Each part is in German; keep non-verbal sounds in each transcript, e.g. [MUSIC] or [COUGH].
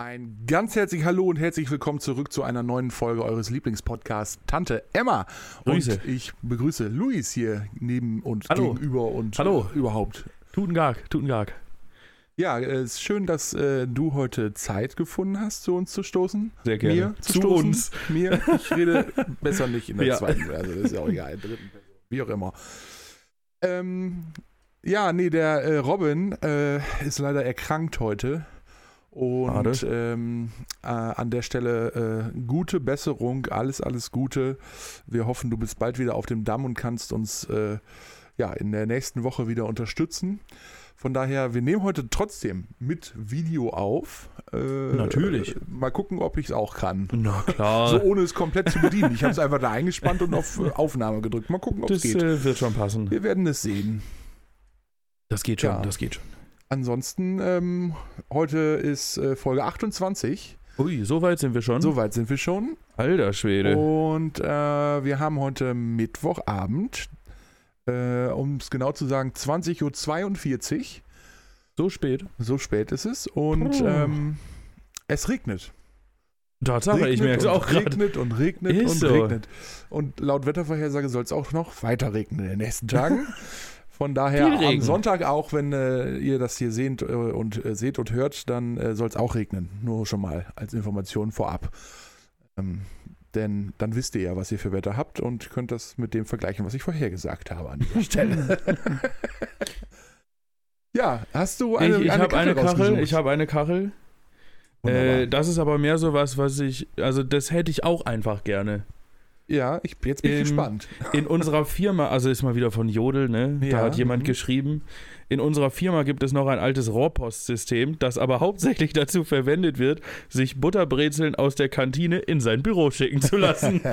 Ein ganz herzlich Hallo und herzlich willkommen zurück zu einer neuen Folge eures Lieblingspodcasts Tante Emma. Grüße. Und ich begrüße Luis hier neben und Hallo. gegenüber und Hallo. äh, überhaupt. Tutengag, Tutengag. Ja, es ist schön, dass äh, du heute Zeit gefunden hast, zu uns zu stoßen. Sehr gerne. Mir zu, Zu stoßen. uns. Mir. Ich rede [LAUGHS] besser nicht in der Ja. zweiten, also das ist ja auch egal, dritten wie auch immer. Ähm, ja, nee, der äh, Robin äh, ist leider erkrankt heute. Und ähm, äh, an der Stelle äh, gute Besserung, alles, alles Gute. Wir hoffen, du bist bald wieder auf dem Damm und kannst uns äh, ja, in der nächsten Woche wieder unterstützen. Von daher, wir nehmen heute trotzdem mit Video auf. Äh, Natürlich. Äh, mal gucken, ob ich es auch kann. Na klar. So ohne es komplett zu bedienen. Ich habe es einfach da eingespannt und auf äh, Aufnahme gedrückt. Mal gucken, ob es das geht. äh, wird schon passen. Wir werden es sehen. Das geht schon, Ja. das geht schon. Ansonsten, ähm, heute ist äh, Folge 28. Ui, so weit sind wir schon. So weit sind wir schon. Alter Schwede. Und äh, wir haben heute Mittwochabend, äh, um es genau zu sagen, 20.42 Uhr. So spät. So spät ist es. Und ähm, es regnet. Tatsache, ich merke es auch gerade. Regnet und regnet Ist und so. regnet. Und laut Wettervorhersage soll es auch noch weiter regnen in den nächsten Tagen. [LAUGHS] Von daher am. Sonntag auch, wenn äh, ihr das hier seht, äh, und, äh, seht und hört, dann äh, soll es auch regnen. Nur schon mal als Information vorab. Ähm, denn dann wisst ihr ja, was ihr für Wetter habt und könnt das mit dem vergleichen, was ich vorher gesagt habe an dieser Stelle. [LAUGHS] ja, hast du eine, ich ich eine habe eine Kachel, ich habe eine Kachel. Äh, das ist aber mehr so was, was ich, also das hätte ich auch einfach gerne. Ja, ich, jetzt bin ich ähm, gespannt. In unserer Firma, also ist mal wieder von Jodel, ne? Ja, Da hat jemand mhm. geschrieben. In unserer Firma gibt es noch ein altes Rohrpostsystem, das aber hauptsächlich dazu verwendet wird, sich Butterbrezeln aus der Kantine in sein Büro schicken zu lassen. [LAUGHS]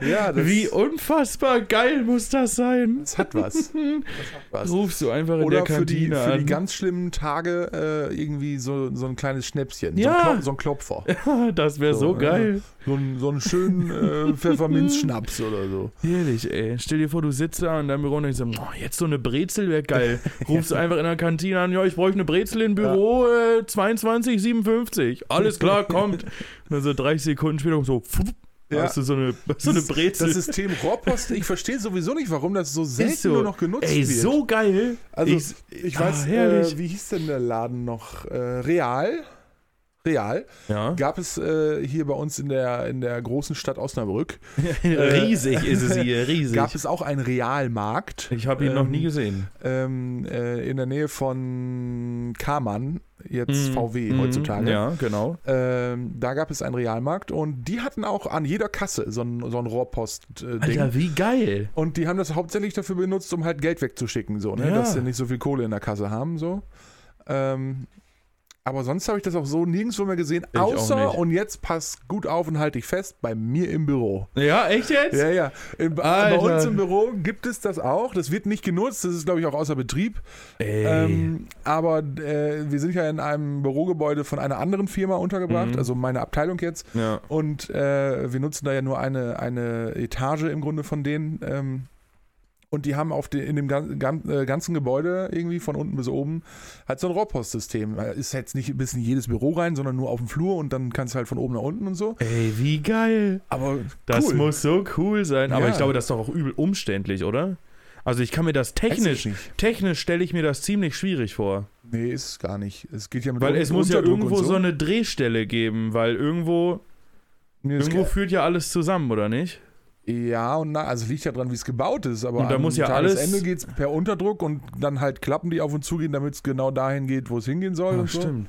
Ja, [LAUGHS] Wie unfassbar geil muss das sein? Das hat was. [LAUGHS] Das hat was. Rufst du einfach in Oder der für die, Kantine für die an. ganz schlimmen Tage äh, irgendwie so, so ein kleines Schnäpschen. Ja. So, ein Klop, so ein Klopfer. das wäre so, So, geil. So, ein, so einen schönen äh, Pfefferminzschnaps oder so. Herrlich, ey. Stell dir vor, du sitzt da in deinem Büro und denkst so, "Oh, jetzt so eine Brezel wäre geil. [LAUGHS] Rufst du einfach in der Kantine an, ja, ich bräuchte eine Brezel im Büro, äh, 22,57. Alles klar, [LAUGHS] kommt. Und dann so 30 Sekunden später so, pfup, Ja. hast du so eine, so eine Brezel. Das System Rohrpost, ich verstehe sowieso nicht, warum das so selten so. nur noch genutzt ey, wird. so geil. Also, ich, ich, ah, weiß, herrlich. äh, wie hieß denn der Laden noch? Äh, Real? Real. ja. Gab es äh, hier bei uns in der, in der großen Stadt Osnabrück, [LAUGHS] riesig ist es hier, riesig. gab es auch einen Realmarkt. ich habe ihn noch ähm, nie gesehen. ähm, äh, in der Nähe von Kamann, jetzt Mhm. VW Mhm. heutzutage. Ja, genau. Ähm, da gab es einen Realmarkt und die hatten auch an jeder Kasse so ein, so ein Rohrpost-Ding. Alter, wie geil. und die haben das hauptsächlich dafür benutzt, um halt Geld wegzuschicken, so, ne? Ja. dass sie nicht so viel Kohle in der Kasse haben. So. Ähm, aber sonst habe ich das auch so nirgendwo mehr gesehen, Ich außer, und jetzt pass gut auf und halt dich fest, bei mir im Büro. Ja, echt jetzt? Ja, ja. In, bei uns im Büro gibt es das auch. Das wird nicht genutzt. Das ist, glaube ich, auch außer Betrieb. Ey. Ähm, aber äh, wir sind ja in einem Bürogebäude von einer anderen Firma untergebracht, Mhm. also meine Abteilung jetzt. ja. Und äh, wir nutzen da ja nur eine, eine Etage im Grunde von denen. Ähm, und die haben auf den, in dem äh, ganzen Gebäude irgendwie von unten bis oben halt so ein Rohrpostsystem. Äh, Ist jetzt nicht bis in jedes Büro rein, sondern nur auf dem Flur und dann kannst du halt von oben nach unten und so. Ey, wie geil. Aber Das cool. muss so cool sein. Aber Ja. ich glaube, das ist doch auch übel umständlich, oder? Also ich kann mir das technisch, technisch stelle ich mir das ziemlich schwierig vor. Nee, ist es gar nicht. Es geht ja mit Weil es muss ja irgendwo und so. eine Drehstelle geben, weil irgendwo, Nee, irgendwo führt ja alles zusammen, oder nicht? Ja und na, also liegt ja dran, wie es gebaut ist, aber Und da am muss ja alles- geht es per Unterdruck und dann halt Klappen, die auf und zu gehen, damit es genau dahin geht, wo es hingehen soll. Ah, und so. stimmt.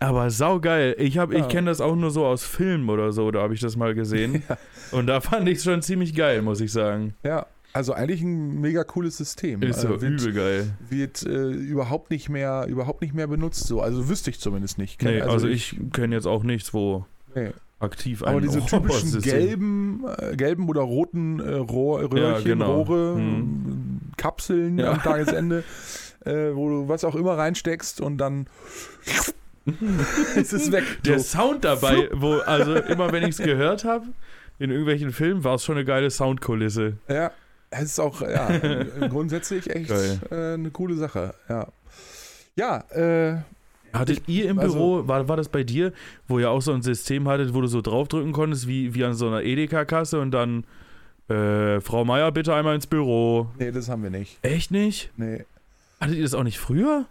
Aber saugeil. Ich, hab- Ja. ich kenne das auch nur so aus Filmen oder so, da habe ich das mal gesehen. [LAUGHS] Und da fand ich es schon ziemlich geil, muss ich sagen. Ja, also eigentlich ein mega cooles System. Ist so Äh, wird übel geil. wird äh, überhaupt nicht mehr überhaupt nicht mehr benutzt so. Also wüsste ich zumindest nicht. Nee, also, ich kenne jetzt auch nichts, wo Nee. Aktiv ein Aber diese typischen gelben, äh, gelben oder roten äh, Rohr, Röhrchen, Ja, genau. Rohre, Hm. Kapseln Ja. am Tagesende, [LAUGHS] äh, wo du was auch immer reinsteckst und dann ist es weg. Der So. Sound dabei, wo, also immer wenn ich es gehört habe, in irgendwelchen Filmen, war es schon eine geile Soundkulisse. Ja, es ist auch ja, [LAUGHS] grundsätzlich echt äh, eine coole Sache. Ja, ja äh, Hattet ihr im also- Büro, war, war das bei dir, wo ihr auch so ein System hattet, wo du so draufdrücken konntest, wie, wie an so einer Edeka-Kasse und dann, äh, Frau Meier, bitte einmal ins Büro. Nee, das haben wir nicht. Echt nicht? Nee, Hattet ihr das auch nicht früher?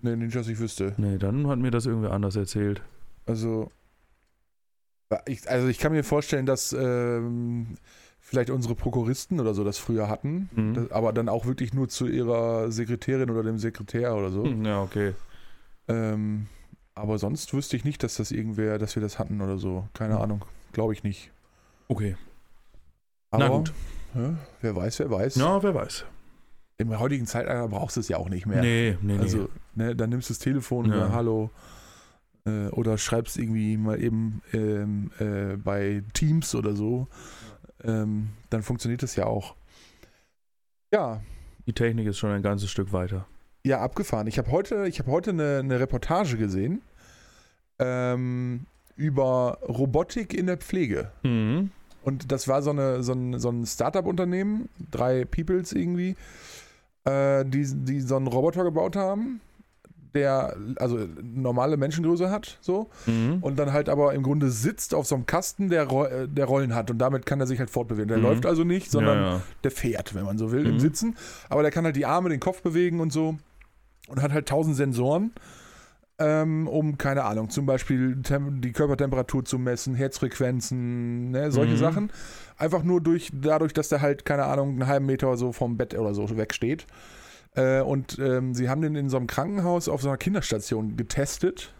nee nicht, dass ich wüsste. Nee, dann hat mir das irgendwie anders erzählt. Also, ich, also ich kann mir vorstellen, dass ähm, vielleicht unsere Prokuristen oder so das früher hatten, Mhm. das, aber dann auch wirklich nur zu ihrer Sekretärin oder dem Sekretär oder so. Hm, Ja, okay. Ähm, aber sonst wüsste ich nicht, dass das irgendwer, dass wir das hatten oder so. Keine Mhm. Ahnung. Glaube ich nicht. Okay. Aber, Na gut. Ja, wer weiß, wer weiß. Ja, wer weiß. Im heutigen Zeitalter brauchst du es ja auch nicht mehr. Nee, nee, nee. Also, ne, dann nimmst du das Telefon Ja. oder Hallo äh, oder schreibst irgendwie mal eben ähm, äh, bei Teams oder so. Ähm, dann funktioniert das ja auch. Ja, Die Technik ist schon ein ganzes Stück weiter. Ja, abgefahren. Ich habe heute, ich habe heute eine, eine Reportage gesehen ähm, über Robotik in der Pflege. Mhm. Und das war so, eine, so ein, so ein Startup-Unternehmen, drei Peoples irgendwie, äh, die, die so einen Roboter gebaut haben, der also normale Menschengröße hat, so, Mhm. und dann halt aber im Grunde sitzt auf so einem Kasten, der, äh, der Rollen hat und damit kann er sich halt fortbewegen. Der Mhm. läuft also nicht, sondern ja, ja. der fährt, wenn man so will, im Mhm. Sitzen. Aber der kann halt die Arme, den Kopf bewegen und so und hat halt tausend Sensoren, ähm, um, keine Ahnung, zum Beispiel Tem die Körpertemperatur zu messen, Herzfrequenzen, ne, solche Mhm. Sachen. Einfach nur durch, dadurch, dass der halt, keine Ahnung, einen halben Meter so vom Bett oder so wegsteht. Äh, und ähm, sie haben den in so einem Krankenhaus auf so einer Kinderstation getestet,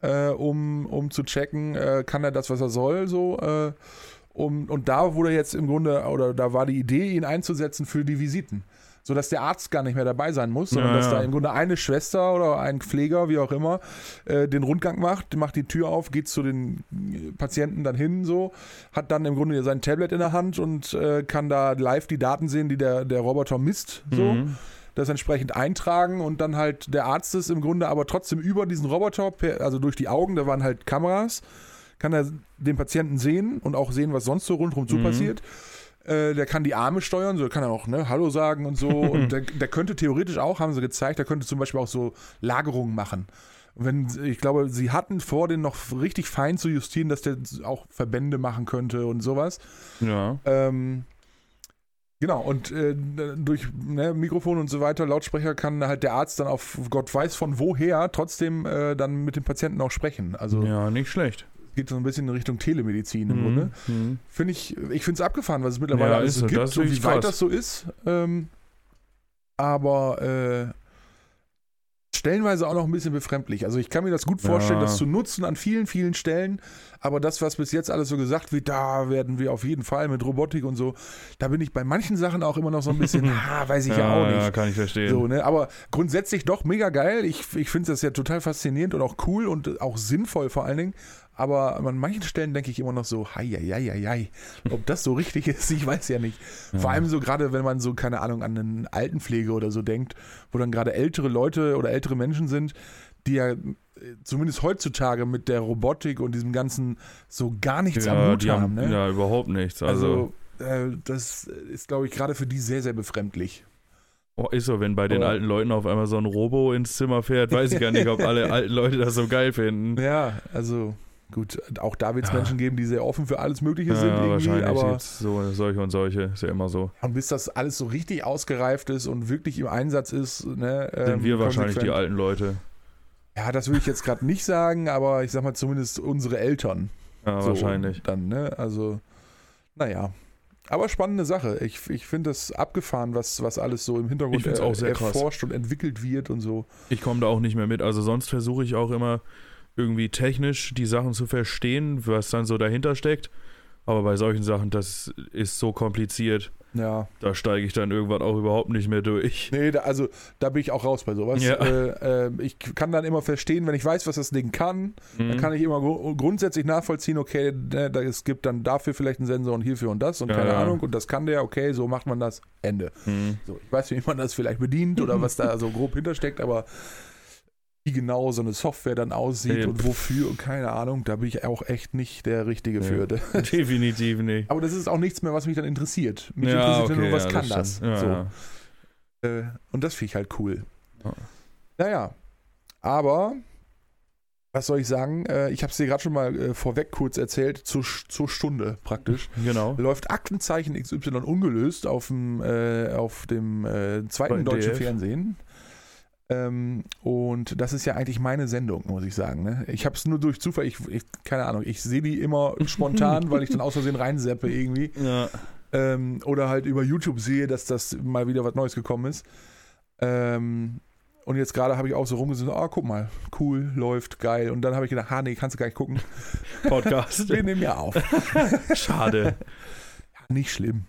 äh, um, um zu checken, äh, kann er das, was er soll, so. Äh, um, und da wurde jetzt im Grunde, oder da war die Idee, ihn einzusetzen für die Visiten. Sodass der Arzt gar nicht mehr dabei sein muss, sondern Ja, dass da im Grunde eine Schwester oder ein Pfleger, wie auch immer, äh, den Rundgang macht, macht die Tür auf, geht zu den äh, Patienten dann hin, so, hat dann im Grunde sein Tablet in der Hand und äh, kann da live die Daten sehen, die der, der Roboter misst, so Mhm. das entsprechend eintragen und dann halt der Arzt ist im Grunde aber trotzdem über diesen Roboter, per, also durch die Augen, da waren halt Kameras, kann er den Patienten sehen und auch sehen, was sonst so rundherum zu Mhm. passiert. Äh, der kann die Arme steuern, so kann er auch ne, Hallo sagen und so. und [LAUGHS] der, der könnte theoretisch auch, haben sie gezeigt, der könnte zum Beispiel auch so Lagerungen machen. Wenn, ich glaube, sie hatten vor, den noch richtig fein zu justieren, dass der auch Verbände machen könnte und sowas. Ja. Ähm, genau, und äh, durch ne, Mikrofon und so weiter, Lautsprecher, kann halt der Arzt dann auf Gott weiß von woher trotzdem äh, dann mit dem Patienten auch sprechen. Also ja, nicht schlecht. Geht so ein bisschen in Richtung Telemedizin im Grunde. Mhm. Finde ich, ich finde es abgefahren, was es mittlerweile Ja, alles so gibt, so wie weit das so ist. Ähm, aber äh, stellenweise auch noch ein bisschen befremdlich. Also ich kann mir das gut vorstellen, Ja. das zu nutzen an vielen, vielen Stellen. Aber das, was bis jetzt alles so gesagt wird, da werden wir auf jeden Fall mit Robotik und so, da bin ich bei manchen Sachen auch immer noch so ein bisschen, [LAUGHS] ah, weiß ich ja, auch nicht. Ja, kann ich verstehen. So, ne? Aber grundsätzlich doch mega geil. Ich, ich finde das ja total faszinierend und auch cool und auch sinnvoll vor allen Dingen. Aber an manchen Stellen denke ich immer noch so, hei, hei, hei, hei. Ob das so richtig [LAUGHS] ist, ich weiß ja nicht. Vor allem so gerade, wenn man so, keine Ahnung, an eine Altenpflege oder so denkt, wo dann gerade ältere Leute oder ältere Menschen sind, die ja zumindest heutzutage mit der Robotik und diesem ganzen so gar nichts am ja, Hut die haben. haben, Ne? ja, überhaupt nichts. Also, Also, äh, das ist, glaube ich, gerade für die sehr, sehr befremdlich. oh, ist so, wenn bei den Aber- alten Leuten auf einmal so ein Robo ins Zimmer fährt, weiß ich gar nicht, ob alle [LAUGHS] alten Leute das so geil finden. Ja, also gut, auch da wird es Ja. Menschen geben, die sehr offen für alles Mögliche sind Ja, irgendwie, wahrscheinlich aber so solche und solche, ist ja immer so. und bis das alles so richtig ausgereift ist und wirklich im Einsatz ist, ne, Sind ähm, wir wahrscheinlich die alten Leute. Ja, das würde ich jetzt gerade nicht sagen, aber ich sag mal zumindest unsere Eltern. Ja, so wahrscheinlich. Dann, ne? Also, naja. Aber spannende Sache. Ich, ich finde das abgefahren, was, was alles so im Hintergrund auch sehr krass. erforscht und entwickelt wird und so. Ich komme da auch nicht mehr mit. Also sonst versuche ich auch immer irgendwie technisch die Sachen zu verstehen, was dann so dahinter steckt. Aber bei solchen Sachen, das ist so kompliziert. Ja. Da steige ich dann irgendwann auch überhaupt nicht mehr durch. Nee, da, also da bin ich auch raus bei sowas. Ja. Äh, äh, ich kann dann immer verstehen, wenn ich weiß, was das Ding kann, dann Mhm. kann ich immer gru grundsätzlich nachvollziehen, okay, ne, da, es gibt dann dafür vielleicht einen Sensor und hierfür und das und Ja, keine ja. Ahnung und das kann der, okay, so macht man das, Ende. Mhm. So, ich weiß, wie man das vielleicht bedient oder [LAUGHS] was da so grob hintersteckt, aber wie genau so eine Software dann aussieht Nee, und wofür und keine Ahnung, da bin ich auch echt nicht der Richtige Nee. für. [LAUGHS] Definitiv nicht. Aber das ist auch nichts mehr, was mich dann interessiert. Mich ja, interessiert ja okay, nur, was ja, kann das. Ja, so. ja. Äh, und das finde ich halt cool. Ja. Naja, aber Was soll ich sagen? Äh, ich habe es dir gerade schon mal äh, vorweg kurz erzählt, zur, zur Stunde praktisch. [LAUGHS] Genau. Läuft Aktenzeichen XY ungelöst auf dem, äh, auf dem äh, zweiten Bei deutschen DF. Fernsehen. Ähm, und das ist ja eigentlich meine Sendung, muss ich sagen. Ne? Ich habe es nur durch Zufall, ich, ich, keine Ahnung, ich sehe die immer [LAUGHS] spontan, weil ich dann aus Versehen reinseppe irgendwie. Ja. Ähm, oder halt über YouTube sehe, dass das mal wieder was Neues gekommen ist. Ähm, und jetzt gerade habe ich auch so rumgesehen, ah, guck mal, cool, läuft, geil. Und dann habe ich gedacht, ha, nee, kannst du gar nicht gucken. Podcast. [LAUGHS] Wir nehmen ja auf. [LAUGHS] Schade. Nicht schlimm.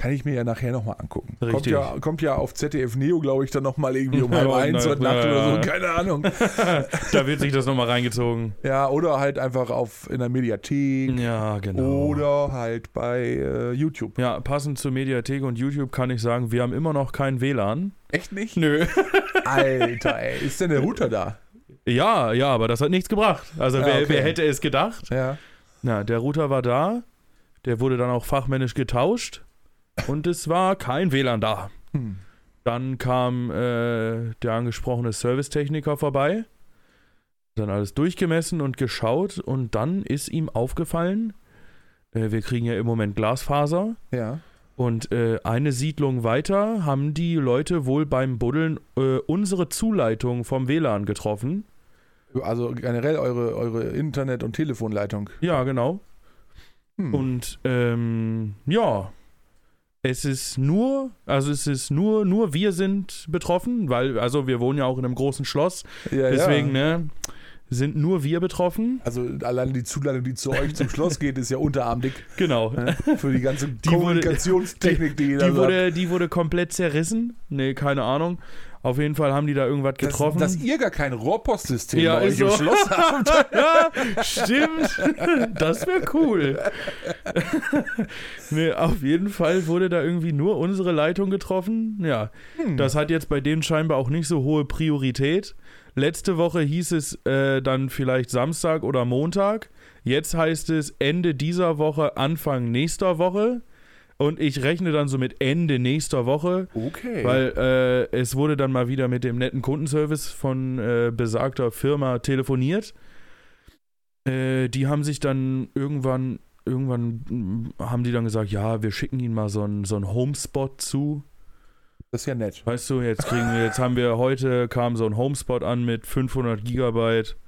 Kann ich mir ja nachher nochmal angucken. Kommt ja, kommt ja auf ZDF Neo, glaube ich, dann nochmal irgendwie um [LAUGHS] halb Ja, eins heute Nacht ja, oder so, keine Ahnung. [LAUGHS] Da wird sich das nochmal reingezogen. Ja, oder halt einfach auf in der Mediathek Ja, genau. oder halt bei äh, YouTube. Ja, passend zur Mediathek und YouTube kann ich sagen, wir haben immer noch kein WLAN. Echt nicht? Nö. [LAUGHS] Alter, ey, ist denn der Router da? Ja, ja, aber das hat nichts gebracht. Also Ja, wer, okay. wer hätte es gedacht? Ja. Na, der Router war da, der wurde dann auch fachmännisch getauscht und es war kein WLAN da. Hm. Dann kam äh, der angesprochene Servicetechniker vorbei, dann alles durchgemessen und geschaut und dann ist ihm aufgefallen, äh, wir kriegen ja im Moment Glasfaser Ja. und äh, eine Siedlung weiter haben die Leute wohl beim Buddeln äh, unsere Zuleitung vom WLAN getroffen. Also generell eure, eure Internet- und Telefonleitung. Ja, genau. Hm. Und ähm, ja, es ist nur, also es ist nur, nur wir sind betroffen, weil, also wir wohnen ja auch in einem großen Schloss, ja, deswegen, ja. ne, sind nur wir betroffen. Also alleine die Zuleitung, die zu euch zum Schloss geht, ist ja unterarmdick [LAUGHS] Genau. ne? für die ganze wurde- Kommunikationstechnik, die, jeder Die so hat. wurde, die wurde komplett zerrissen. Nee, keine Ahnung. Auf jeden Fall haben die da irgendwas getroffen. Dass, dass ihr gar kein Rohrpostsystem Ja, bei euch ist im so. Schloss [LAUGHS] habt. ja, stimmt. Das wäre cool. nee, auf jeden Fall wurde da irgendwie nur unsere Leitung getroffen. Ja, Hm. das hat jetzt bei denen scheinbar auch nicht so hohe Priorität. Letzte Woche hieß es äh, dann vielleicht Samstag oder Montag. Jetzt heißt es Ende dieser Woche, Anfang nächster Woche. Und ich rechne dann so mit Ende nächster Woche. Okay. Weil äh, es wurde dann mal wieder mit dem netten Kundenservice von äh, besagter Firma telefoniert. Äh, die haben sich dann irgendwann, irgendwann haben die dann gesagt, ja, wir schicken ihnen mal so einen so Homespot zu. das ist ja nett. Weißt du, jetzt kriegen wir, jetzt haben wir heute kam so ein Homespot an mit 500 Gigabyte.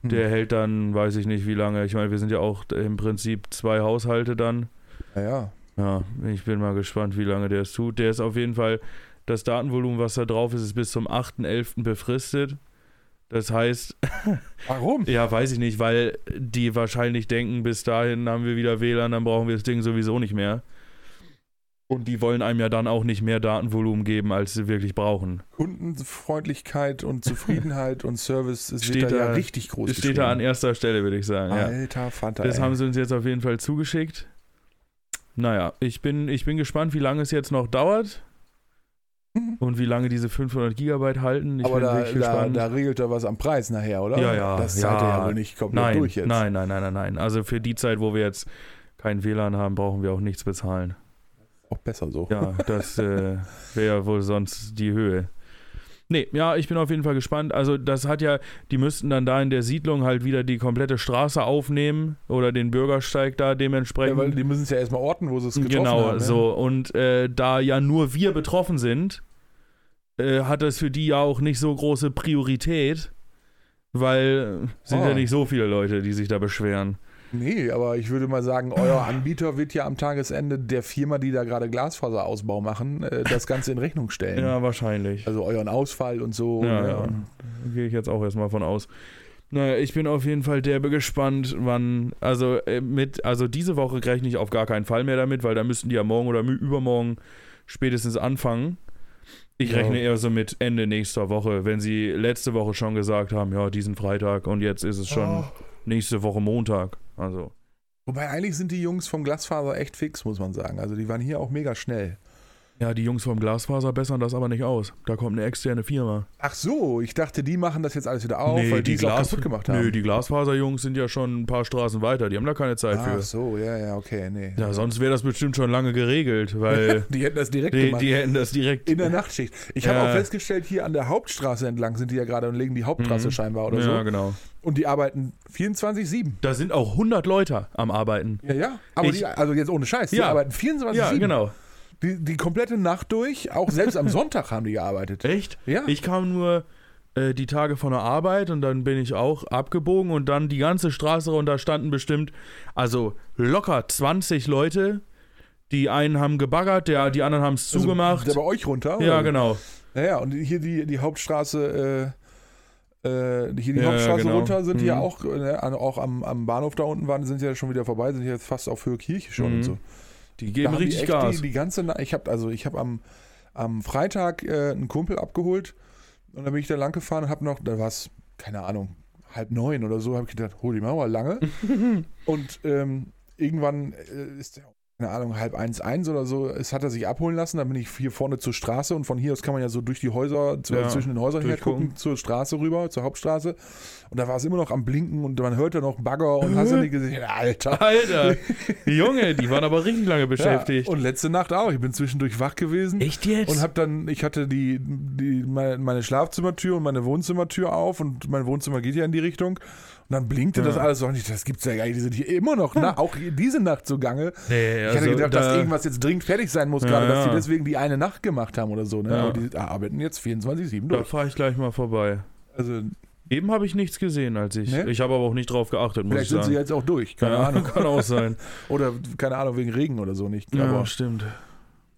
Hm. Der hält dann, weiß ich nicht wie lange. Ich meine, wir sind ja auch im Prinzip zwei Haushalte dann. Naja. Ja, ich bin mal gespannt, wie lange der es tut. Der ist auf jeden Fall, das Datenvolumen, was da drauf ist, ist bis zum 8.11. befristet. Das heißt, [LAUGHS] Warum? ja, weiß ich nicht, weil die wahrscheinlich denken, bis dahin haben wir wieder WLAN, dann brauchen wir das Ding sowieso nicht mehr. Und die wollen einem ja dann auch nicht mehr Datenvolumen geben, als sie wirklich brauchen. Kundenfreundlichkeit und Zufriedenheit und Service es Steht da, ja richtig groß Das steht da an erster Stelle, würde ich sagen. Ja. Alter Fanta. Das ey. haben sie uns jetzt auf jeden Fall zugeschickt. Naja, ich bin, ich bin gespannt, wie lange es jetzt noch dauert und wie lange diese 500 Gigabyte halten. Ich Aber bin da, wirklich da, gespannt. da regelt er was am Preis nachher, oder? Ja, ja, Das ja. zahlt er ja wohl nicht komplett nein, durch jetzt. nein, nein, nein, nein, nein. Also für die Zeit, wo wir jetzt kein WLAN haben, brauchen wir auch nichts bezahlen. Auch besser so. Ja, das äh, [LAUGHS] wäre ja wohl sonst die Höhe. Nee, ja, ich bin auf jeden Fall gespannt. Also, das hat ja, die müssten dann da in der Siedlung halt wieder die komplette Straße aufnehmen oder den Bürgersteig da Ja, dementsprechend. weil die müssen es ja erstmal orten, wo sie es getroffen Genau, haben. ne? so. Und äh, da ja nur wir betroffen sind, äh, hat das für die ja auch nicht so große Priorität, weil äh, sind Oh. ja nicht so viele Leute, die sich da beschweren. Nee, aber ich würde mal sagen, euer Anbieter wird ja am Tagesende der Firma, die da gerade Glasfaserausbau machen, äh, das Ganze in Rechnung stellen. Ja, wahrscheinlich. Also euren Ausfall und so. Ja, ne? ja. Gehe ich jetzt auch erstmal von aus. Naja, ich bin auf jeden Fall derbe gespannt, wann, also äh, mit, also diese Woche rechne ich auf gar keinen Fall mehr damit, weil da müssten die ja morgen oder übermorgen spätestens anfangen. Ich Ja. rechne eher so mit Ende nächster Woche, wenn sie letzte Woche schon gesagt haben, ja, diesen Freitag und jetzt ist es schon Oh. Nächste Woche Montag. Also, Wobei eigentlich sind die Jungs vom Glasfaser echt fix, muss man sagen. Also die waren hier auch mega schnell. ja, die Jungs vom Glasfaser bessern das aber nicht aus. Da kommt eine externe Firma. Ach so, ich dachte, die machen das jetzt alles wieder auf, weil die, es auch kaputt gemacht haben. Nö, die Glasfaserjungs sind ja schon ein paar Straßen weiter, die haben da keine Zeit Ach für. so, ja, ja, okay, nee. Ja, sonst wäre das bestimmt schon lange geregelt, weil [LAUGHS] Die hätten das direkt die, gemacht. die hätten das direkt. in der Nachtschicht. Ich habe Ja. auch festgestellt, hier an der Hauptstraße entlang sind die ja gerade und legen die Haupttrasse Mhm. scheinbar oder ja, so. genau. Und die arbeiten 24-7. Da sind auch 100 Leute am Arbeiten. Ja, ja. Aber Ich- die, also jetzt ohne Scheiß, die Ja. arbeiten 24-7. Ja, genau. Die, die komplette Nacht durch, auch selbst am Sonntag haben die gearbeitet. Echt? Ja. Ich kam nur äh, die Tage von der Arbeit und dann bin ich auch abgebogen und dann die ganze Straße runter standen bestimmt, also locker 20 Leute. Die einen haben gebaggert, der, die anderen haben es Also, zugemacht. Der bei euch runter? ja, oder? genau. Naja, und hier die, die Hauptstraße, äh, hier die Ja, Hauptstraße genau. runter sind die ja Mhm. auch, äh, an- auch am, am Bahnhof da unten waren, sind ja schon wieder vorbei, sind jetzt fast auf Höhe Kirche schon Mhm. und so. Die Da geben die richtig echt Gas. Die, die ganze Na ich habe also ich habe am, am Freitag äh, einen Kumpel abgeholt und dann bin ich da lang gefahren und habe noch, da war es, keine Ahnung, halb neun oder so, habe ich gedacht, hol die Mauer lange. [LAUGHS] und ähm, irgendwann äh, ist der, keine Ahnung, halb eins, eins oder so, es hat er sich abholen lassen, dann bin ich hier vorne zur Straße und von hier aus kann man ja so durch die Häuser, zu, Ja, zwischen den Häusern her gucken, zur Straße rüber, zur Hauptstraße. Und da war es immer noch am Blinken und man hörte noch Bagger und hast du nicht gesehen, Alter. Alter, [LAUGHS] Junge, die waren aber richtig lange beschäftigt. Ja, und letzte Nacht auch. Ich bin zwischendurch wach gewesen. Echt jetzt? Und hab dann, ich hatte die, die meine, meine Schlafzimmertür und meine Wohnzimmertür auf und mein Wohnzimmer geht ja in die Richtung. Und dann blinkte Ja. das alles so. Und ich, das gibt's ja gar nicht. Die sind hier immer noch, na, auch diese Nacht zugange. nee, Ich hatte also gedacht, da, dass irgendwas jetzt dringend fertig sein muss, Ja, gerade, dass ja. die deswegen die eine Nacht gemacht haben oder so. Ne? Aber die arbeiten jetzt 24-7 Da durch. fahre ich gleich mal vorbei. Also, Eben habe ich nichts gesehen, als ich. Ne? Ich habe aber auch nicht drauf geachtet, muss vielleicht ich sind sagen. sie jetzt auch durch. Keine ja, Ahnung. [LAUGHS] Kann auch sein. [LAUGHS] Oder, keine Ahnung, wegen Regen oder so nicht. ja, Aber stimmt.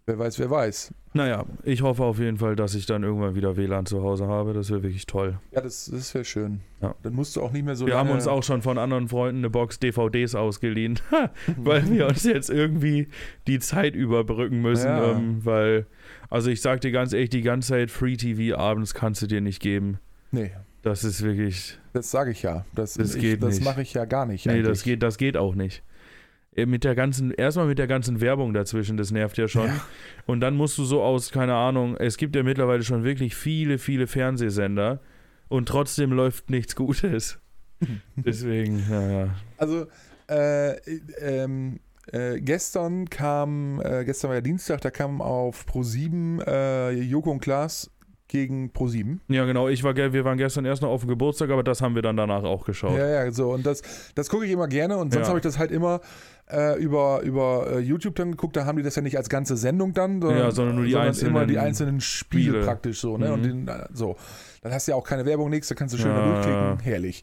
wer weiß, wer weiß. Naja, ich hoffe auf jeden Fall, dass ich dann irgendwann wieder WLAN zu Hause habe. Das wäre wirklich toll. Ja, das, das wäre schön. Ja. Dann musst du auch nicht mehr so wir haben uns auch schon von anderen Freunden eine Box DVDs ausgeliehen, [LAUGHS] weil wir uns jetzt irgendwie die Zeit überbrücken müssen. Ja. Ähm, weil, also ich sag dir ganz ehrlich, die ganze Zeit Free TV abends kannst du dir nicht geben. Nee, Das ist wirklich. Das sage ich ja. Das, Das ich, geht Das mache ich ja gar nicht. Nee, eigentlich. das geht, das geht auch nicht. Äh, Mit der ganzen, erstmal mit der ganzen Werbung dazwischen, das nervt ja schon. Ja. Und dann musst du so aus, keine Ahnung, es gibt ja mittlerweile schon wirklich viele, viele Fernsehsender und trotzdem läuft nichts Gutes. [LAUGHS] Deswegen, naja. Also, äh, ähm, äh, gestern kam, äh, gestern war ja Dienstag, da kam auf Pro7 äh, Joko und Klaas gegen Pro7. Ja, genau, ich war, wir waren gestern erst noch auf dem Geburtstag, aber das haben wir dann danach auch geschaut. Ja, ja, so. Und das, das gucke ich immer gerne und sonst Ja. habe ich das halt immer äh, über, über äh, YouTube dann geguckt. Da haben die das ja nicht als ganze Sendung dann, sondern, Ja, sondern nur die einzelnen immer die einzelnen Spiele, Spiele. praktisch so. Ne? Und Mhm. den, äh, so. Dann hast du ja auch keine Werbung, nichts, da kannst du schön Ja. durchklicken. Herrlich.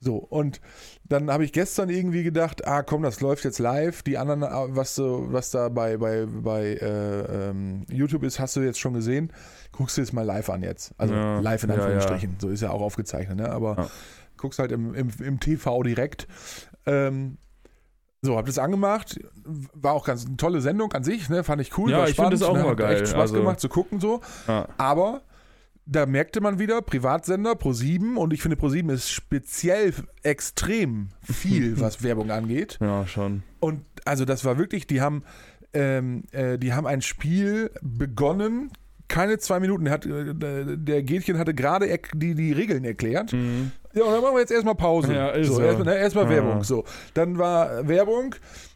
So, und dann habe ich gestern irgendwie gedacht, ah komm, das läuft jetzt live. Die anderen, äh, was, so, was da bei, bei, bei äh, ähm, YouTube ist, hast du jetzt schon gesehen. Guckst du es mal live an jetzt. Also Ja. live in Ja, Anführungsstrichen. So ist ja auch aufgezeichnet, ne? Aber Ja. guckst halt im, im, im TV direkt. Ähm, so, hab das angemacht. War auch ganz eine tolle Sendung an sich, ne? Fand ich cool. Ja, war ich finde spannend, das auch ne? mal Hat geil. Echt Spaß Also- gemacht zu gucken so. Ja. Aber da merkte man wieder, Privatsender, Pro7 und ich finde Pro7 ist speziell extrem viel, [LAUGHS] was Werbung angeht. ja, schon. Und also das war wirklich, die haben, ähm, äh, die haben ein Spiel begonnen, keine zwei Minuten, der, hat, äh, der Gätchen hatte gerade die, die Regeln erklärt. Mhm. Ja, und dann machen wir jetzt erstmal Pause. Ja, ist so, so. erstmal, ne, erstmal Ja. Werbung. So, dann war Werbung,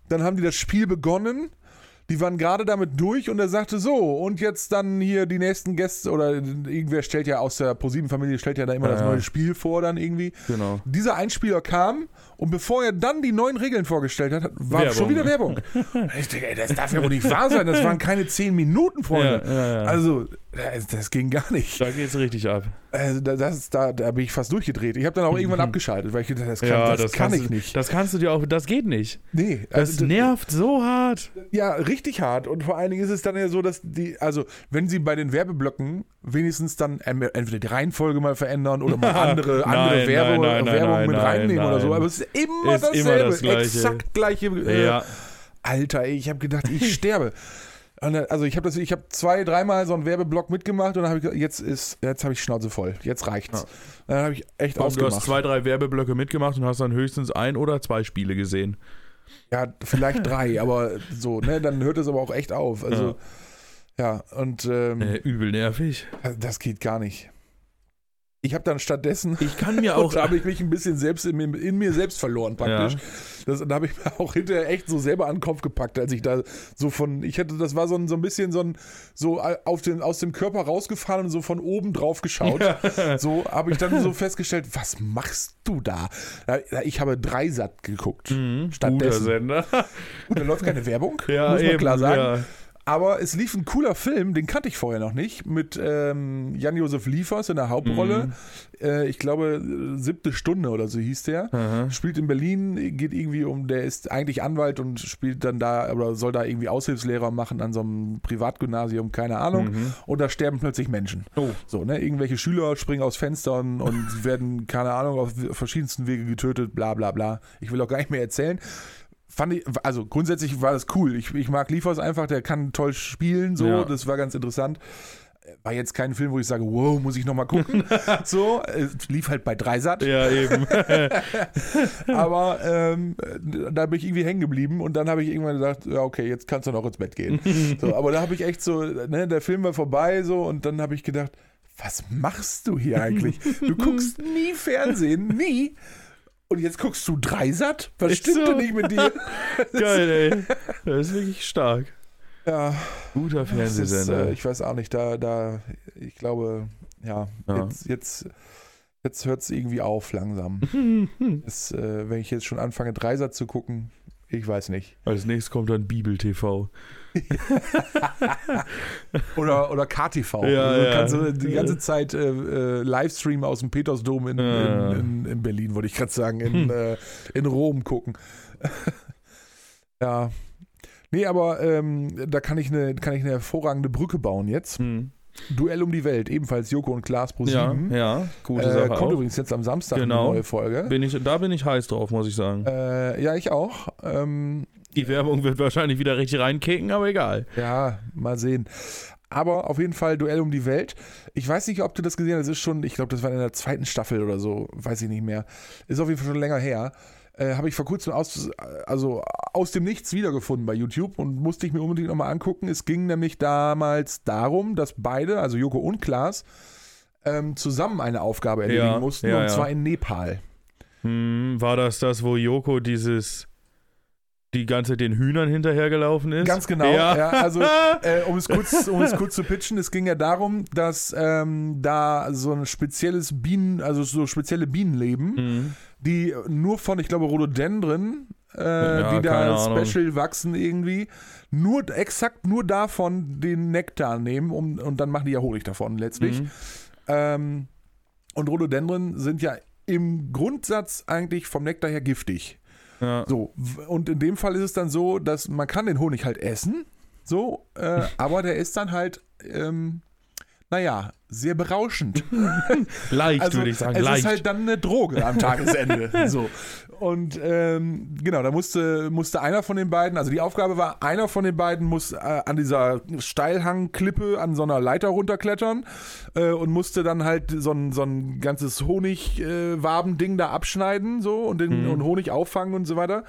dann haben die das Spiel begonnen. Die waren gerade damit durch und er sagte so, und jetzt dann hier die nächsten Gäste oder irgendwer stellt ja aus der ProSieben-Familie, stellt ja da immer Ja, das neue Spiel vor dann irgendwie. Genau. Dieser Einspieler kam und bevor er dann die neuen Regeln vorgestellt hat, war Werbung. schon wieder Werbung. [LAUGHS] ich denke, ey, das darf ja wohl nicht wahr sein, das waren keine zehn Minuten, Freunde. Ja, ja. Also, das, das ging gar nicht. Da geht's richtig ab. Also, da- das, da, da bin ich fast durchgedreht. Ich habe dann auch irgendwann abgeschaltet, weil ich gedacht, das kann, ja, das kann kannst ich du, nicht. Das kannst du dir auch, das geht nicht. Nee, Das also, nervt so hart. Ja, richtig hart. Und vor allen Dingen ist es dann ja so, dass die, also wenn sie bei den Werbeblöcken wenigstens dann entweder die Reihenfolge mal verändern oder mal andere, [LAUGHS] andere Nein, Werbung, nein, nein, Werbung mit reinnehmen oder so. Aber es ist immer Ist immer dasselbe. das Gleiche. Exakt gleiche. Äh, Ja. Alter, ich habe gedacht, ich [LAUGHS] sterbe. Also ich habe das, ich habe zwei, dreimal so einen Werbeblock mitgemacht und dann habe ich gesagt, jetzt ist, jetzt habe ich Schnauze voll, jetzt reicht's. Dann habe ich echt du ausgemacht. hast zwei, drei Werbeblöcke mitgemacht und hast dann höchstens ein oder zwei Spiele gesehen. Ja, vielleicht drei, [LAUGHS] aber so, ne, dann hört es aber auch echt auf. Also, ja, und ähm, Äh, übel nervig. das geht gar nicht. Ich habe dann stattdessen Ich kann mir und [LAUGHS] auch. da habe ich mich ein bisschen selbst in, mir- in mir selbst verloren praktisch. Das, da habe ich mir [LAUGHS] auch hinterher echt so selber an den Kopf gepackt, als ich da so von, ich hatte, das war so ein, so ein bisschen so ein, so auf den, aus dem Körper rausgefahren und so von oben drauf geschaut. So habe ich dann so festgestellt, was machst du da? Ja, Ich habe Dreisat geguckt. Mhm, guter Stattdessen. Sender. Gut, da läuft keine Werbung, [LAUGHS] Ja, muss man eben, klar sagen. ja. Aber es lief ein cooler Film, den kannte ich vorher noch nicht, mit ähm, Jan-Josef Liefers in der Hauptrolle. Mhm. Äh, ich glaube, siebte Stunde oder so hieß der. Aha. Spielt in Berlin, geht irgendwie um, der ist eigentlich Anwalt und spielt dann da, oder soll da irgendwie Aushilfslehrer machen an so einem Privatgymnasium, keine Ahnung. Mhm. Und da sterben plötzlich Menschen. Oh. So, ne? Irgendwelche Schüler springen aus Fenstern und [LAUGHS] werden, keine Ahnung, auf verschiedensten Wege getötet, bla bla bla. Ich will auch gar nicht mehr erzählen. Fand ich, also grundsätzlich war das cool. Ich, ich mag Liefers einfach, der kann toll spielen, so, Ja. das war ganz interessant. War jetzt kein Film, wo ich sage, wow, muss ich nochmal gucken. [LAUGHS] so, es lief halt bei Dreisat. Ja, eben. [LAUGHS] Aber ähm, da bin ich irgendwie hängen geblieben und dann habe ich irgendwann gesagt, ja, okay, jetzt kannst du noch ins Bett gehen. so, [LAUGHS] aber da habe ich echt so, ne, der Film war vorbei so und dann habe ich gedacht, was machst du hier eigentlich? Du guckst nie Fernsehen, nie. Und jetzt guckst du Dreisat? Was Ist stimmt so. denn nicht mit dir? [LAUGHS] Geil, ey. Das ist wirklich stark. Ja, Guter das ist, Fernsehsender. äh, ich weiß auch nicht, da, da, ich glaube, ja, Ja. jetzt, jetzt, jetzt hört es irgendwie auf langsam. [LAUGHS] Es, äh, wenn ich jetzt schon anfange, Dreisat zu gucken, ich weiß nicht. Als nächstes kommt dann Bibel TV. [LAUGHS] Oder, oder KTV. Ja, also ja. kannst du die ganze Zeit äh, äh, Livestream aus dem Petersdom in, Ja. in, in, in Berlin, wollte ich gerade sagen, in, Hm. äh, in Rom gucken. [LAUGHS] ja. Nee, aber ähm, da kann ich, eine, kann ich eine hervorragende Brücke bauen jetzt. Hm. Duell um die Welt, ebenfalls Joko und Klaas pro Ja, 7. ja, gute äh, Sache kommt auch. übrigens jetzt am Samstag Genau. eine neue Folge. Bin ich, da bin ich heiß drauf, muss ich sagen. Äh, ja, ich auch. Ähm, Die Werbung wird wahrscheinlich wieder richtig reinkicken, aber egal. Ja, mal sehen. Aber auf jeden Fall Duell um die Welt. Ich weiß nicht, ob du das gesehen hast. Das ist schon, ich glaube, das war in der zweiten Staffel oder so. Weiß ich nicht mehr. Ist auf jeden Fall schon länger her. Äh, Habe ich vor kurzem aus, also aus dem Nichts wiedergefunden bei YouTube und musste ich mir unbedingt nochmal angucken. Es ging nämlich damals darum, dass beide, also Joko und Klaas, ähm, zusammen eine Aufgabe erledigen Ja, mussten. ja, und ja. zwar in Nepal. Hm, war das das, wo Joko dieses die ganze Zeit den Hühnern hinterhergelaufen ist? Ganz genau. Ja. Ja, also, [LAUGHS] äh, um, es kurz, um es kurz zu pitchen, es ging ja darum, dass ähm, da so ein spezielles Bienen, also so spezielle Bienen leben, Hm. die nur von, ich glaube, Rhododendren, äh, Ja, die da Ahnung. special wachsen irgendwie, nur exakt nur davon den Nektar nehmen um, und dann machen die ja Honig davon letztlich. Mhm. Ähm, und Rhododendren sind ja im Grundsatz eigentlich vom Nektar her giftig. Ja. So, und in dem Fall ist es dann so, dass man kann den Honig halt essen, so, äh, [LAUGHS] aber der ist dann halt, ähm, naja, sehr berauschend. [LAUGHS] Leicht, Also würde ich sagen. es Leicht. ist halt dann eine Droge am Tagesende. [LAUGHS] so. Und ähm, genau, da musste, musste einer von den beiden, also die Aufgabe war, einer von den beiden muss äh, an dieser Steilhangklippe an so einer Leiter runterklettern äh, und musste dann halt so ein, so ein ganzes Honigwabending da abschneiden so und den Mhm. und Honig auffangen und so weiter.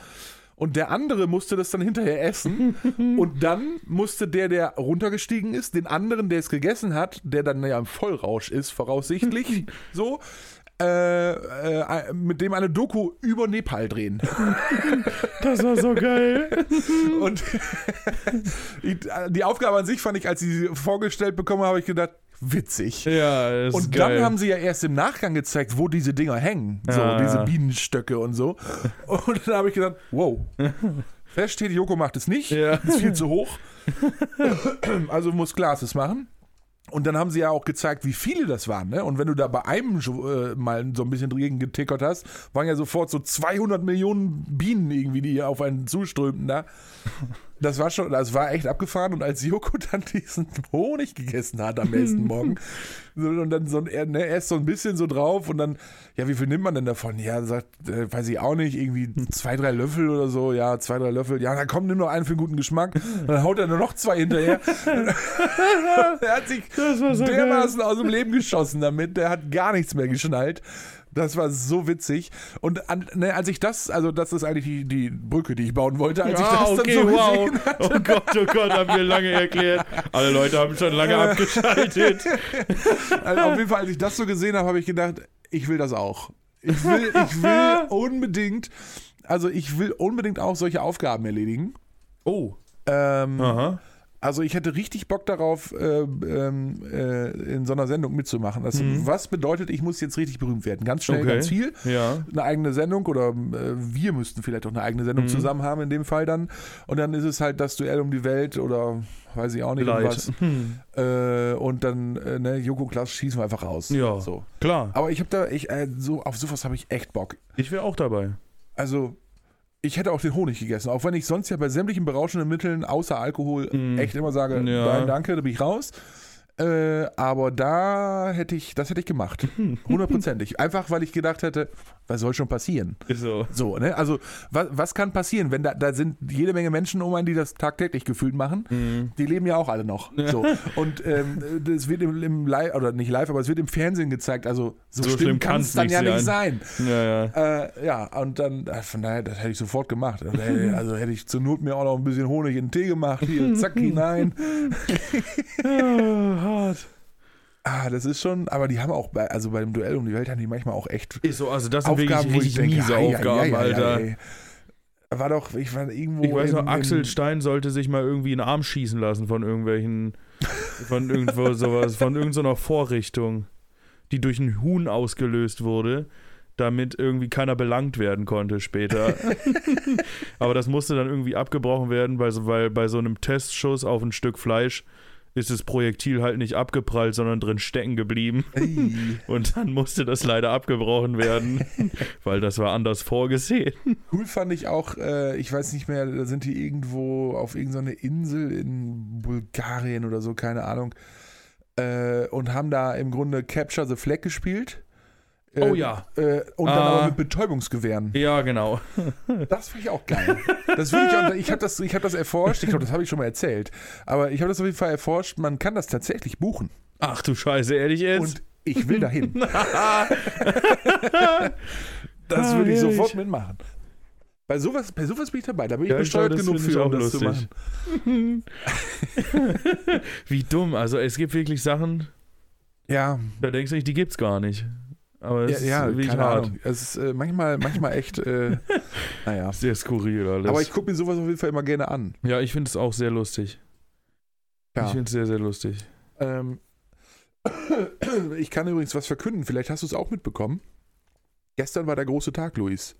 Und der andere musste das dann hinterher essen. [LAUGHS] und dann musste der, der runtergestiegen ist, den anderen, der es gegessen hat, der dann ja im Vollrausch ist, voraussichtlich, [LAUGHS] so, äh, äh, mit dem eine Doku über Nepal drehen. [LAUGHS] das war so geil. Und die, Aufgabe an sich fand ich, als ich sie vorgestellt bekommen habe, habe ich gedacht, witzig. ja, ist Und geil. dann haben sie ja erst im Nachgang gezeigt, wo diese Dinger hängen. So, Ja. diese Bienenstöcke und so. Und dann habe ich gedacht, wow. [LAUGHS] Fest steht, Joko macht es nicht. Ja. Ist viel zu hoch. [LAUGHS] Also muss Glas es machen. Und dann haben sie ja auch gezeigt, wie viele das waren. Ne? Und wenn du da bei einem äh, mal so ein bisschen dagegen getickert hast, waren ja sofort so 200 Millionen Bienen irgendwie, die auf einen zuströmten da. Das war schon, das war echt abgefahren. Und als Joko [LAUGHS] dann diesen Honig gegessen hat am nächsten [LAUGHS] Morgen, so, und dann so, ein- er, ne, er ist so ein bisschen so drauf und dann, ja, wie viel nimmt man denn davon? Ja, sagt, äh, weiß ich auch nicht, irgendwie zwei, drei Löffel oder so. Ja, zwei, drei Löffel. Ja, dann komm, nimm noch einen für guten Geschmack. Und dann haut er nur noch zwei hinterher. [LAUGHS] er hat sich so geil. dermaßen aus dem Leben geschossen damit. Der hat gar nichts mehr geschnallt. Das war so witzig. Und an, ne, als ich das, also das ist eigentlich die, die Brücke, die ich bauen wollte, als ich das okay, dann so wow. gesehen habe. Oh Gott, oh Gott, haben wir lange erklärt. Alle Leute haben schon lange abgeschaltet. [LAUGHS] Also auf jeden Fall, als ich das so gesehen habe, habe ich gedacht, ich will das auch. Ich will, ich will [LAUGHS] unbedingt, also ich will unbedingt auch solche Aufgaben erledigen. Oh. Ähm, Aha. Also ich hätte richtig Bock darauf, äh, äh, in so einer Sendung mitzumachen. Das, Mhm. Was bedeutet, ich muss jetzt richtig berühmt werden? Ganz schnell, Okay. ganz viel. Ja. Eine eigene Sendung oder äh, wir müssten vielleicht auch eine eigene Sendung Mhm. zusammen haben in dem Fall dann. Und dann ist es halt das Duell um die Welt oder weiß ich auch nicht Leid. was. Hm. Äh, und dann, äh, ne, Joko Klaas schießen wir einfach raus. Ja. So. Klar. Aber ich habe da, ich, äh, so, auf sowas habe ich echt Bock. Ich wäre auch dabei. Also, ich hätte auch den Honig gegessen, auch wenn ich sonst ja bei sämtlichen berauschenden Mitteln außer Alkohol Mm. echt immer sage, Ja. nein, danke, da bin ich raus. Äh, aber da hätte ich, das hätte ich gemacht. [LAUGHS] Hundertprozentig. Einfach, weil ich gedacht hätte, was soll schon passieren? So. So, ne? Also, was, was kann passieren, wenn da, da sind jede Menge Menschen um einen, die das tagtäglich gefühlt machen? Mhm. Die leben ja auch alle noch. So. Und ähm, das wird im, im Live, oder nicht live, aber es wird im Fernsehen gezeigt. Also, so, So schlimm, kann es dann ja nicht sein. Ja, ja. Äh, ja, und dann, äh, von daher, das hätte ich sofort gemacht. Also hätte, [LAUGHS] also hätte ich zur Not mir auch noch ein bisschen Honig in den Tee gemacht, hier, zack, hinein. [LAUGHS] Ah, hart. Ah, das ist schon, aber die haben auch, bei, also bei dem Duell um die Welt haben die manchmal auch echt Ist so, also das sind Aufgaben, wirklich wo ich richtig denke, miese Aufgaben, Alter. War doch, ich war irgendwo. Ich weiß noch, Axel Stein sollte sich mal irgendwie einen Arm schießen lassen von irgendwelchen, von irgendwo [LAUGHS] sowas, von irgendeiner Vorrichtung, die durch ein Huhn ausgelöst wurde, damit irgendwie keiner belangt werden konnte später. [LAUGHS] Aber das musste dann irgendwie abgebrochen werden, weil, weil bei so einem Testschuss auf ein Stück Fleisch ist das Projektil halt nicht abgeprallt, sondern drin stecken geblieben. [LAUGHS] Und dann musste das leider abgebrochen werden, [LAUGHS] weil das war anders vorgesehen. Cool fand ich auch, äh, ich weiß nicht mehr, da sind die irgendwo auf irgendeiner Insel in Bulgarien oder so, keine Ahnung, äh, und haben da im Grunde Capture the Flag gespielt. Äh, Oh ja. Äh, und dann Ah. aber mit Betäubungsgewehren. Ja, genau. Das finde ich auch geil. Das ich auch, ich habe das, ich hab das erforscht, ich glaube, das habe ich schon mal erzählt, aber ich habe das auf jeden Fall erforscht, man kann das tatsächlich buchen. Ach du Scheiße, ehrlich jetzt? Und ich will dahin. [LAUGHS] das Ah, würde ich sofort mitmachen. Bei sowas, bei sowas bin ich dabei. Da bin ich Ja, ich besteuert glaube, genug für, auch um das zu lustig. machen. [LAUGHS] Wie dumm. Also es gibt wirklich Sachen, Ja, da denkst du nicht, die gibt's gar nicht. Aber es ja, ja ist keine hart. Ahnung. Es ist äh, manchmal, manchmal echt, äh, [LAUGHS] naja. Sehr skurril alles. Aber ich gucke mir sowas auf jeden Fall immer gerne an. ja, ich finde es auch sehr lustig. Ja. Ich finde es sehr, sehr lustig. Ähm, [COUGHS] ich kann übrigens was verkünden, vielleicht hast du es auch mitbekommen. Gestern war der große Tag, Luis.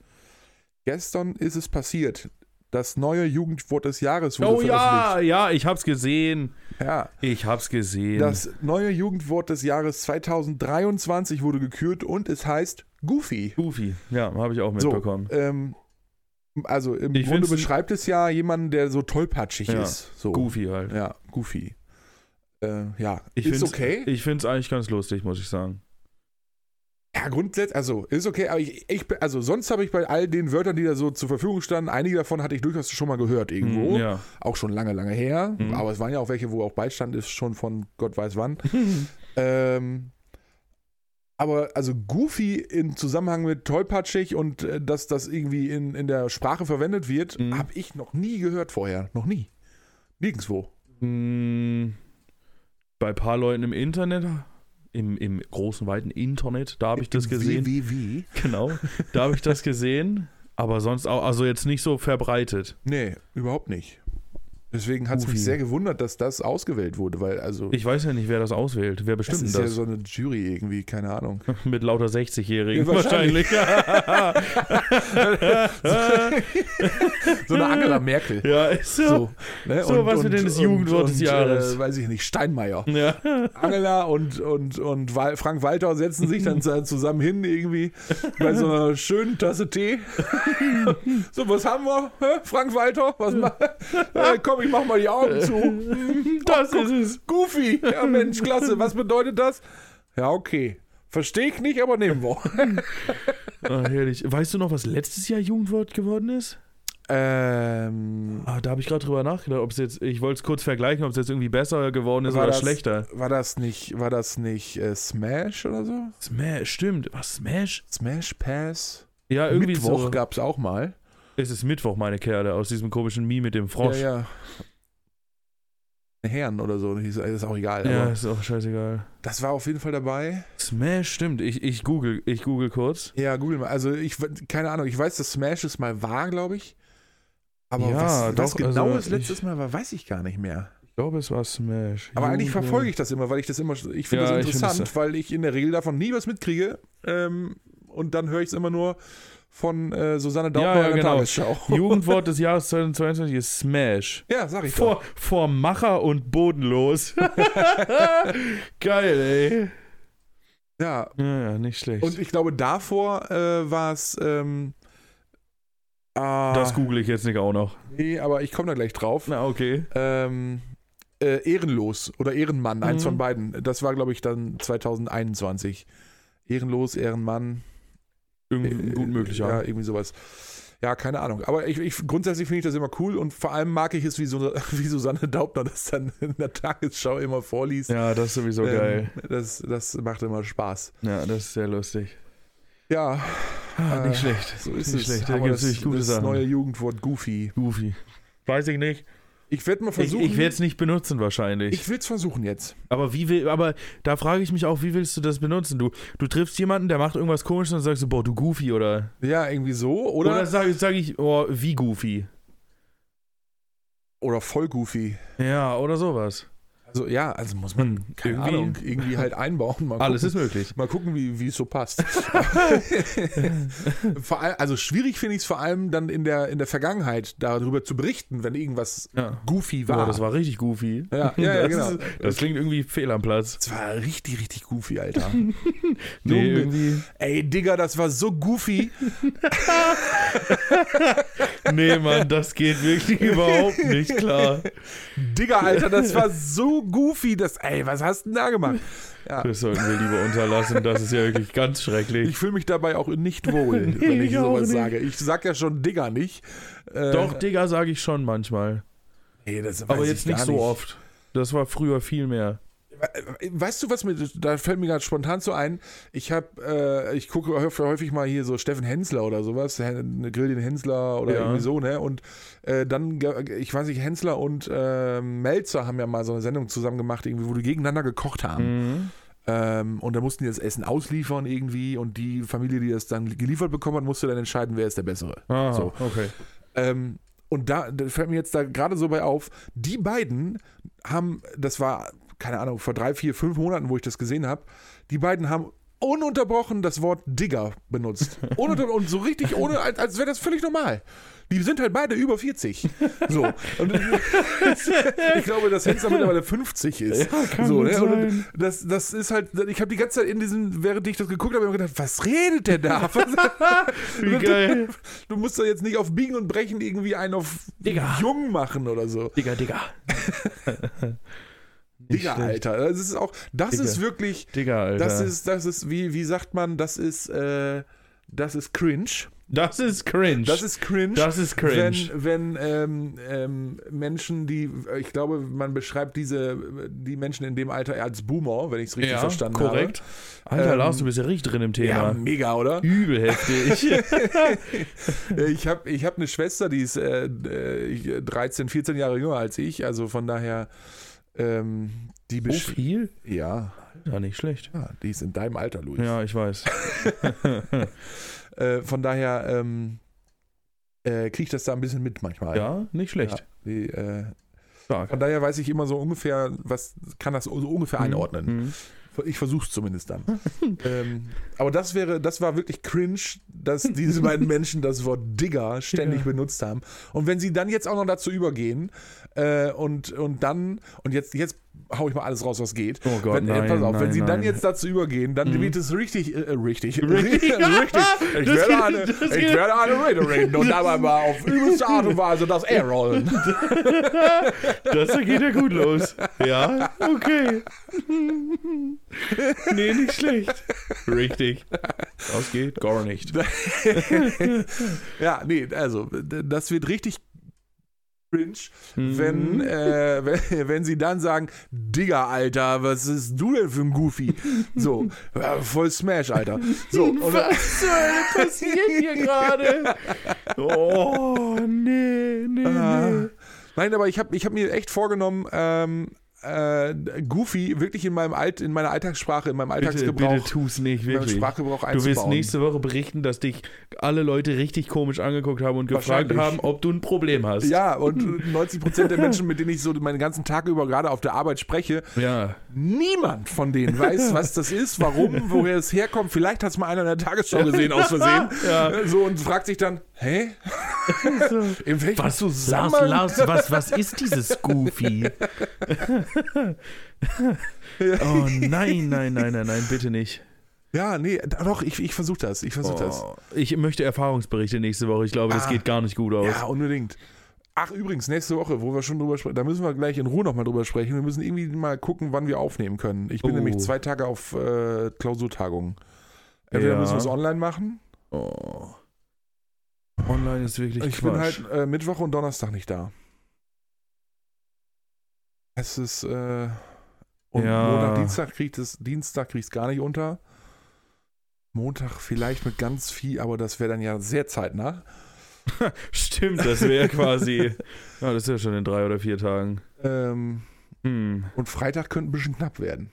Gestern ist es passiert. Das neue Jugendwort des Jahres wurde Oh ja, ja, ich hab's gesehen. Ja. Ich hab's gesehen. Das neue Jugendwort des Jahres 2023 wurde gekürt und es heißt Goofy. Goofy. Ja, habe ich auch So, mitbekommen. ähm, also im Ich Grunde beschreibt es ja jemanden, der so tollpatschig Ja, ist. So. Goofy halt. Ja, Goofy. Äh, ja, Ich ist okay. Ich finde es eigentlich ganz lustig, muss ich sagen. Ja, grundsätzlich, also ist okay, aber ich, ich bin- also sonst habe ich bei all den Wörtern, die da so zur Verfügung standen, einige davon hatte ich durchaus schon mal gehört irgendwo. Hm, Ja. Auch schon lange, lange her. Mhm. Aber es waren ja auch welche, wo auch Beistand ist, schon von Gott weiß wann. [LAUGHS] ähm, aber also Goofy im Zusammenhang mit tollpatschig und äh, dass das irgendwie in, in der Sprache verwendet wird, Mhm. habe ich noch nie gehört vorher. Noch nie. Nirgendwo. Mm, Bei ein paar Leuten im Internet, im, im großen, weiten Internet, da habe ich das gesehen. WWW? [LAUGHS] Genau, da habe ich das gesehen. Aber sonst auch, also jetzt nicht so verbreitet. Nee, überhaupt nicht. Deswegen hat es mich sehr gewundert, dass das ausgewählt wurde, weil also Ich weiß ja nicht, wer das auswählt. Wer das bestimmt ist denn ja das? so eine Jury irgendwie, keine Ahnung. [LAUGHS] Mit lauter 60-Jährigen Ja, wahrscheinlich. wahrscheinlich. [LAUGHS] So eine Angela Merkel. ja, ist so. So, ne? So, was wird denn das Jugendwort des Jahres? Äh, weiß ich nicht, Steinmeier. Ja. Angela und, und, und Frank Walter setzen sich dann [LAUGHS] zu- zusammen hin irgendwie bei so einer schönen Tasse Tee. so, was haben wir? Frank Walter? Was ma äh, komm, ich mach mal die Augen zu. [LAUGHS] Das guck. ist es. Goofy. Ja, Mensch, klasse. Was bedeutet das? Ja, okay. Verstehe ich nicht, aber nehmen wir. [LAUGHS] Ah, herrlich. Weißt du noch, was letztes Jahr Jugendwort geworden ist? Ähm, Ah, da habe ich gerade drüber nachgedacht, ob es jetzt, ich wollte es kurz vergleichen, ob es jetzt irgendwie besser geworden ist oder das- schlechter. war das nicht, war das nicht äh, Smash oder so? Smash, stimmt. Was, Smash? Smash Pass? Ja, irgendwie Mittwoch so. gab's auch mal. Es ist Mittwoch, meine Kerle, aus diesem komischen Mie mit dem Frosch. Ja, ja. Herren oder so, ist auch egal. Ja, ist auch scheißegal. das war auf jeden Fall dabei. Smash, stimmt. Ich, ich google, ich google kurz. Ja, google mal. Also ich, keine Ahnung, ich weiß, dass Smash es mal war, glaube ich. Aber Ja, was, was doch, genau also es letztes Mal war, weiß ich gar nicht mehr. Ich glaube, es war Smash. Aber eigentlich verfolge ich das immer, weil ich das immer, ich finde Ja, das ich find interessant, das- weil ich in der Regel davon nie was mitkriege. Ähm, und dann höre ich es immer nur von äh, Susanne Daubner Ja, ja, genau. Tagesschau. [LAUGHS] Jugendwort des Jahres 2022 ist Smash. Ja, sag ich doch. Vor, vor Macher und bodenlos. [LAUGHS] Geil, ey. Ja, Ja, ja, nicht schlecht. und ich glaube, davor äh, war es. Ähm, ah, das google ich jetzt nicht auch noch. Nee, aber ich komme da gleich drauf. Na, okay. Ähm, äh, Ehrenlos oder Ehrenmann, eins Mhm. von beiden. Das war, glaube ich, dann 2021. Ehrenlos, Ehrenmann. Irgendwie gut möglich, ja. ja. irgendwie sowas. Ja, keine Ahnung. Aber ich, ich, grundsätzlich finde ich das immer cool und vor allem mag ich es, wie, so, [LAUGHS] wie Susanne Daubner das dann in der Tagesschau immer vorliest. Ja, das ist sowieso Ähm, geil. Das, das macht immer Spaß. Ja, das ist sehr lustig. Ja, Ah, Äh, nicht schlecht. so ist nicht es. schlecht. Da gibt es gute das Sachen. neue Jugendwort Goofy. Goofy. Weiß ich nicht. Ich werde mal Ich, versuchen. ich werde es nicht benutzen wahrscheinlich. ich will es versuchen jetzt. aber wie will, aber da frage ich mich auch, wie willst du das benutzen? Du, du triffst jemanden, der macht irgendwas komisches und dann sagst du, boah, du Goofy oder. Ja, irgendwie so. Oder, Oder, oder, sage sag ich, oh, wie Goofy. voll Goofy. Ja, oder sowas. Also ja, also muss man, Hm, irgendwie- Ahnung, irgendwie halt einbauen. Mal [LAUGHS] Alles gucken, ist möglich. Mal gucken, wie, wie es so passt. [LAUGHS] [LAUGHS] vor allem, also schwierig finde ich es vor allem dann in der, in der Vergangenheit darüber zu berichten, wenn irgendwas Ja. goofy war. Boah, das war richtig goofy. Ja, ja, ja, das, genau. ist, das klingt irgendwie fehl am Platz. Das war richtig, richtig goofy, Alter. Nee, irgendwie. Ey, Digga, das war so goofy. Nee, Mann, das geht wirklich überhaupt nicht klar. Digga, Alter, das war so goofy. Das, ey, was hast du denn da gemacht? Ja. Das sollten wir lieber unterlassen. Das ist ja wirklich ganz schrecklich. Ich fühle mich dabei auch nicht wohl, Nee, [LAUGHS] wenn ich ich sowas nicht. sage. Ich sag ja schon Digga nicht. Äh, Doch, Digga, sage ich schon manchmal. nee, das weiß Aber ich jetzt nicht gar so oft. Das war früher viel mehr. Weißt du, was mir, da fällt mir gerade spontan so ein, ich habe, äh, ich gucke häufig, mal hier so Steffen Hensler oder sowas, Grill den Hensler oder Ja. irgendwie so, ne? Und äh, dann, ich weiß nicht, Hensler und äh, Melzer haben ja mal so eine Sendung zusammen gemacht, irgendwie, wo die gegeneinander gekocht haben. Mhm. Ähm, und da mussten die das Essen ausliefern irgendwie und die Familie, die das dann geliefert bekommen hat, musste dann entscheiden, wer ist der Bessere. Aha, So. okay. Ähm, und da, da fällt mir jetzt da gerade so bei auf, die beiden haben, das war, keine Ahnung, vor drei, vier, fünf Monaten, wo ich das gesehen habe, die beiden haben ununterbrochen das Wort Digger benutzt. [LAUGHS] Und so richtig ohne, als, als wäre das völlig normal. Die sind halt beide über 40. So. Und [LAUGHS] ich glaube, dass Hensler mittlerweile 50 ist. Ja, kann so, ne? Und sein. das, das ist halt, ich habe die ganze Zeit in diesen, während ich das geguckt habe, immer gedacht, was redet der da? [LAUGHS] Wie geil. Du musst da jetzt nicht auf Biegen und Brechen irgendwie einen auf Digga. jung machen oder so. Digga, Digga. Digga. Alter. Das ist auch, das Digga. ist wirklich, Digga, Alter. das ist, das ist, wie, wie sagt man, das ist, äh, das ist cringe. das ist cringe. Das ist cringe. Das ist cringe. Wenn, wenn ähm, ähm, Menschen, die, ich glaube, man beschreibt diese, die Menschen in dem Alter als Boomer, wenn ich es richtig ja, verstanden korrekt. Alter, Ähm, Lars, du bist ja richtig drin im habe. Ja, Thema. mega, oder? Übel heftig. Äh, Ich habe ich hab eine Schwester, die ist äh, äh, 13, 14 Jahre jünger als ich, also von daher, ähm, die so viel? Ja, Ja, nicht schlecht. ja, die ist in deinem Alter, Luis. Ja, ich weiß. [LAUGHS] Äh, von daher ähm, äh, kriege ich das da ein bisschen mit manchmal. Ja, nicht schlecht. Ja, die, äh, von daher weiß ich immer so ungefähr, was kann das so ungefähr einordnen. Mhm. Ich versuche es zumindest dann. [LAUGHS] ähm, aber das wäre, das war wirklich cringe, dass diese beiden [LAUGHS] Menschen das Wort Digger ständig Ja. benutzt haben. Und wenn sie dann jetzt auch noch dazu übergehen äh, und, und dann, und jetzt, jetzt hau ich mal alles raus, was geht. Oh Gott, wenn, äh, nein, pass auf, nein, wenn sie dann nein. jetzt dazu übergehen, dann Mhm. wird es richtig, äh, richtig, [LAUGHS] [LAUGHS] Richtig. richtig. Ich Das werde geht- eine, das ich geht- werde eine Rede reden und dabei [LAUGHS] mal auf übelste Art und Weise das R rollen. Das geht ja gut los. Ja, okay. Nee, nicht schlecht. Richtig. Das geht gar nicht. ja, nee, also, das wird richtig cringe, Mhm. wenn, äh, [LAUGHS] wenn, wenn sie dann sagen, Digga, Alter, was ist du denn für ein Goofy? So, ja, voll Smash, Alter. So, [LAUGHS] Was zur Hölle passiert hier [LAUGHS] gerade? Oh, nee, nee, Ah. nee. Nein, aber ich habe ich hab mir echt vorgenommen, ähm, äh, Goofy wirklich in meinem Alt, in meiner Alltagssprache, in meinem Bitte, Alltagsgebrauch, bitte tu's nicht, wirklich. Sprachgebrauch Du wirst nächste Woche berichten, dass dich alle Leute richtig komisch angeguckt haben und gefragt haben, ob du ein Problem hast. ja, und [LAUGHS] 90% der Menschen, mit denen ich so meinen ganzen Tag über gerade auf der Arbeit spreche, Ja. niemand von denen weiß, [LAUGHS] was das ist, warum, woher es herkommt. Vielleicht hat es mal einer in der Tagesschau gesehen, aus Versehen. [LAUGHS] Ja. Äh, So und fragt sich dann, hä? Was, Lars, Zusammenhang? Lars, was, was ist dieses Goofy? [LAUGHS] oh nein, nein, nein, nein, nein, bitte nicht. Ja, nee, doch, ich, ich versuche das. Ich versuche das. Oh, ich möchte Erfahrungsberichte nächste Woche. Ich glaube, das Ah. geht gar nicht gut aus. Ja, unbedingt. Ach, übrigens, nächste Woche, wo wir schon drüber sprechen, da müssen wir gleich in Ruhe nochmal drüber sprechen. Wir müssen irgendwie mal gucken, wann wir aufnehmen können. Ich bin Oh. nämlich zwei Tage auf äh, Klausurtagung. Entweder Ja. müssen wir es online machen. Oh. Online ist wirklich Ich Quatsch. bin halt äh, Mittwoch und Donnerstag nicht da. Es ist, äh, und Ja. Montag, Dienstag kriegt es, Dienstag kriegt es gar nicht unter. Montag vielleicht mit ganz viel, aber das wäre dann ja sehr zeitnah. [LAUGHS] Stimmt, das wäre quasi. [LAUGHS] Ja, das ist ja schon in drei oder vier Tagen. Ähm, Hm. und Freitag könnte ein bisschen knapp werden.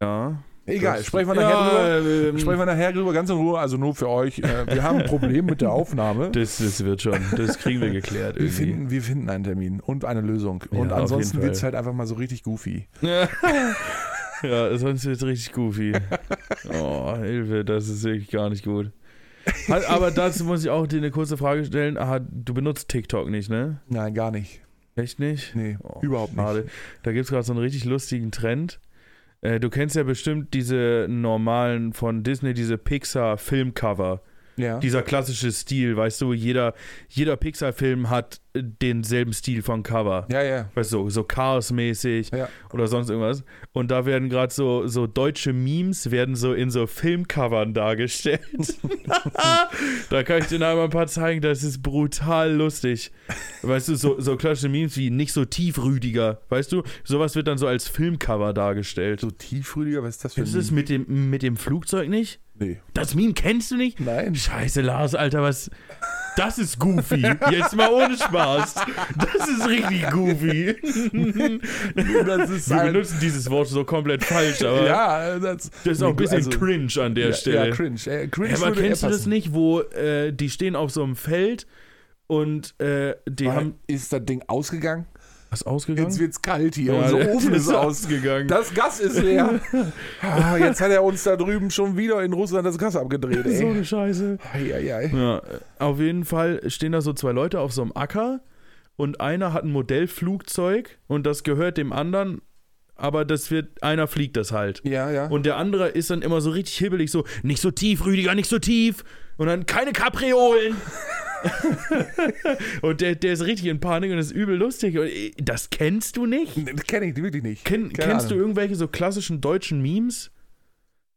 Ja. Egal, sprechen wir nachher drüber. ja, ähm, Sprechen wir nachher drüber, ganz in Ruhe, also nur für euch. Äh, wir haben ein Problem mit der Aufnahme. [LAUGHS] das, das wird schon. Das kriegen wir geklärt Wir finden, wir finden einen Termin und eine Lösung. Ja, und auf ansonsten wird es halt einfach mal so richtig goofy. ja, [LAUGHS] sonst wird es richtig goofy. Oh, Hilfe, das ist wirklich gar nicht gut. Aber dazu muss ich auch dir eine kurze Frage stellen. Aha, du benutzt TikTok nicht, ne? Nein, gar nicht. Echt nicht? Nee, Oh, überhaupt schade. nicht. Da gibt es gerade so einen richtig lustigen Trend. Äh, du kennst ja bestimmt diese normalen von Disney, diese Pixar-Filmcover. Ja. Dieser klassische Stil, weißt du, jeder, jeder Pixar-Film hat denselben Stil von Cover. ja, ja. Weißt du, so, so Chaos-mäßig Ja. oder sonst irgendwas. Und da werden gerade so, so deutsche Memes werden so in so Filmcovern dargestellt. [LAUGHS] da kann ich dir noch einmal ein paar zeigen, das ist brutal lustig. Weißt du, so, so klassische Memes wie nicht so tief, Rüdiger. Weißt du, sowas wird dann so als Filmcover dargestellt. So tiefrüdiger, was ist das für Kennst du das mit dem, mit dem Flugzeug nicht? Nee. Das Meme kennst du nicht? Nein. Scheiße, Lars, Alter, was. Das ist goofy. Jetzt mal ohne Spaß. Das ist richtig goofy. [LAUGHS] Das ist Wir benutzen dieses Wort so komplett falsch, aber ja, das, das ist auch ein bisschen also- cringe an der ja, Stelle. Ja, cringe. Äh, cringe Ja, aber kennst du das nicht, wo äh, die stehen auf so einem Feld und äh, die Weil- haben. Ist das Ding ausgegangen? Was ausgegangen? Jetzt wird's kalt hier. Ja, Unser [LAUGHS] Ofen ist aus. ausgegangen. Das Gas ist leer. [LAUGHS] Ah, jetzt hat er uns da drüben schon wieder in Russland das Gas abgedreht. [LAUGHS] so Ey. eine Scheiße. Ja, auf jeden Fall stehen da so zwei Leute auf so einem Acker und einer hat ein Modellflugzeug und das gehört dem anderen, aber das wird, einer fliegt das halt. Ja, ja. Und der andere ist dann immer so richtig hibbelig, so, nicht so tief, Rüdiger, nicht so tief. Und dann keine Kapriolen. [LAUGHS] und der, der ist richtig in Panik und ist übel lustig. Und äh, das kennst du nicht? Nee, das kenne ich wirklich nicht. Kenn, Keine kennst du Ahnung. irgendwelche so klassischen deutschen Memes?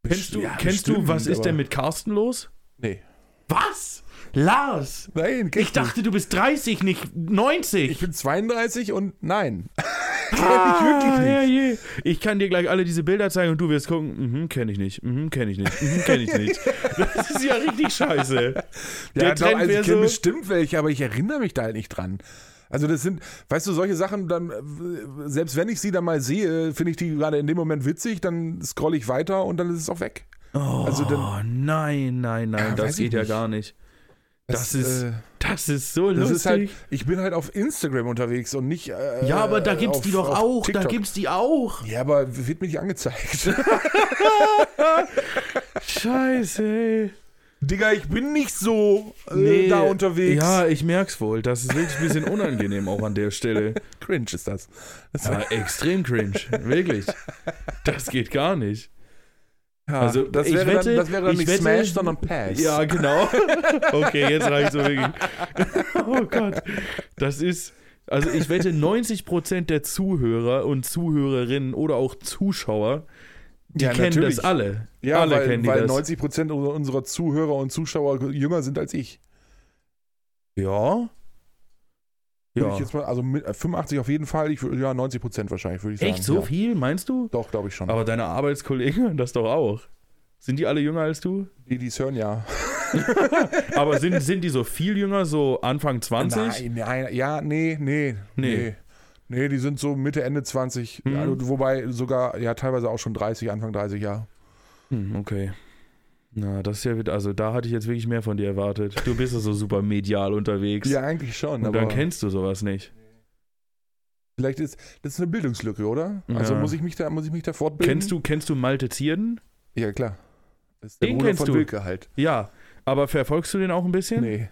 Kennst du, Ja, kennst du bestimmt, was ist denn mit Carsten los? Nee. Was? Lars! Nein, Ich dachte, du bist 30, nicht 90. Ich bin 32 und nein. [LAUGHS] Kenn Ah, ich wirklich nicht. ja, je. Ich kann dir gleich alle diese Bilder zeigen und du wirst gucken, mhm, kenne ich nicht, mhm, kenne ich nicht, mhm, kenne ich nicht. [LAUGHS] Das ist ja richtig scheiße. Ja, Der Trend also ich kenne so- bestimmt welche, aber ich erinnere mich da halt nicht dran. Also das sind, weißt du, solche Sachen, dann, äh, selbst wenn ich sie dann mal sehe, finde ich die gerade in dem Moment witzig, dann scrolle ich weiter und dann ist es auch weg. Oh, Also dann- nein, nein, nein, Ja, das geht ja nicht. gar nicht. Das ist, äh, das ist so das lustig. ist halt, ich bin halt auf Instagram unterwegs und nicht. Äh, ja, aber da gibt's auf- die doch auch, da TikTok. gibt's die auch. Ja, aber wird mir nicht angezeigt. [LAUGHS] Scheiße, ey. Digga, ich bin nicht so äh, Nee, da unterwegs. Ja, ich merk's wohl. Das ist wirklich ein bisschen unangenehm auch an der Stelle. [LAUGHS] Cringe ist das. das Ja, extrem cringe. Wirklich. Das geht gar nicht. Ja, also, das wäre wette- dann, das wäre dann ich nicht wette- Smash, sondern Pass. Ja, genau. [LAUGHS] Okay, jetzt reicht's so wirklich. [LAUGHS] Oh Gott. Das ist. Also ich wette, 90% der Zuhörer und Zuhörerinnen oder auch Zuschauer Die Ja, kennen natürlich. das alle. Ja, alle weil, kennen die weil das. 90 Prozent unserer Zuhörer und Zuschauer jünger sind als ich. Ja. Würde Ja. ich jetzt mal, also mit, äh, 85 auf jeden Fall, ich, ja, 90 Prozent wahrscheinlich, würde ich sagen. Echt so ja. viel, meinst du? Doch, glaube ich schon. Aber deine Arbeitskollegen [LAUGHS] das doch auch. Sind die alle jünger als du? die, die es hören, ja. [LAUGHS] Aber sind, [LAUGHS] sind die so viel jünger, so Anfang 20? Nein, nein, ja, nee, nee, Nee. nee. Nee, die sind so Mitte, Ende 20, Mhm. also, wobei sogar, ja, teilweise auch schon 30, Anfang 30 Jahre. Hm, okay. Na, das ist ja wieder, also da hatte ich jetzt wirklich mehr von dir erwartet. Du bist ja so super medial unterwegs. Ja, eigentlich schon, Und dann kennst du sowas nicht. vielleicht ist das ist eine Bildungslücke, oder? Also Ja. muss ich mich da, muss ich mich da fortbilden? Kennst du, kennst du Malte Zierden? Ja, klar. Das ist der Den Bruder kennst von du? Wilke halt. Ja. Aber verfolgst du den auch ein bisschen? Nee.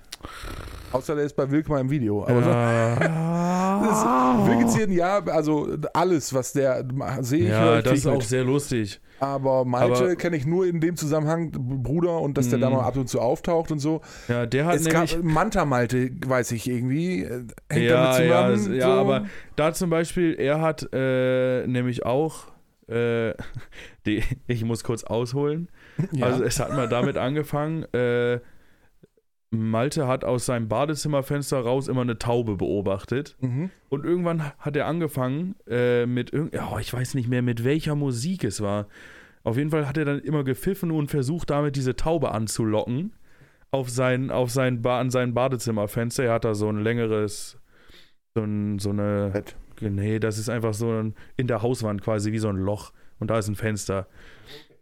Außer der ist bei Wilke mal im Video. Aber so- Ja, [LAUGHS] Wilke ja, also alles, was der sehe ich, ja ich, das ist auch mit. sehr lustig. Aber Malte kenne ich nur in dem Zusammenhang Bruder und dass der da Mhm. mal ab und zu auftaucht und so. Ja, der hat es nämlich. gab Manta Malte, weiß ich irgendwie. äh, Hängt ja, damit ja, zusammen. ja, so. aber da zum Beispiel, er hat äh, nämlich auch. Äh, [LAUGHS] die, ich muss kurz ausholen. ja. Also es hat mal damit angefangen, äh, Malte hat aus seinem Badezimmerfenster raus immer eine Taube beobachtet. mhm. Und irgendwann hat er angefangen äh, mit irgend, oh, ich weiß nicht mehr, mit welcher Musik es war. Auf jeden Fall hat er dann immer gepfiffen und versucht, damit diese Taube anzulocken auf sein, auf sein ba an sein Badezimmerfenster. Er hat da so ein längeres, so, ein, so eine, Bett. nee, das ist einfach so ein, in der Hauswand quasi wie so ein Loch und da ist ein Fenster.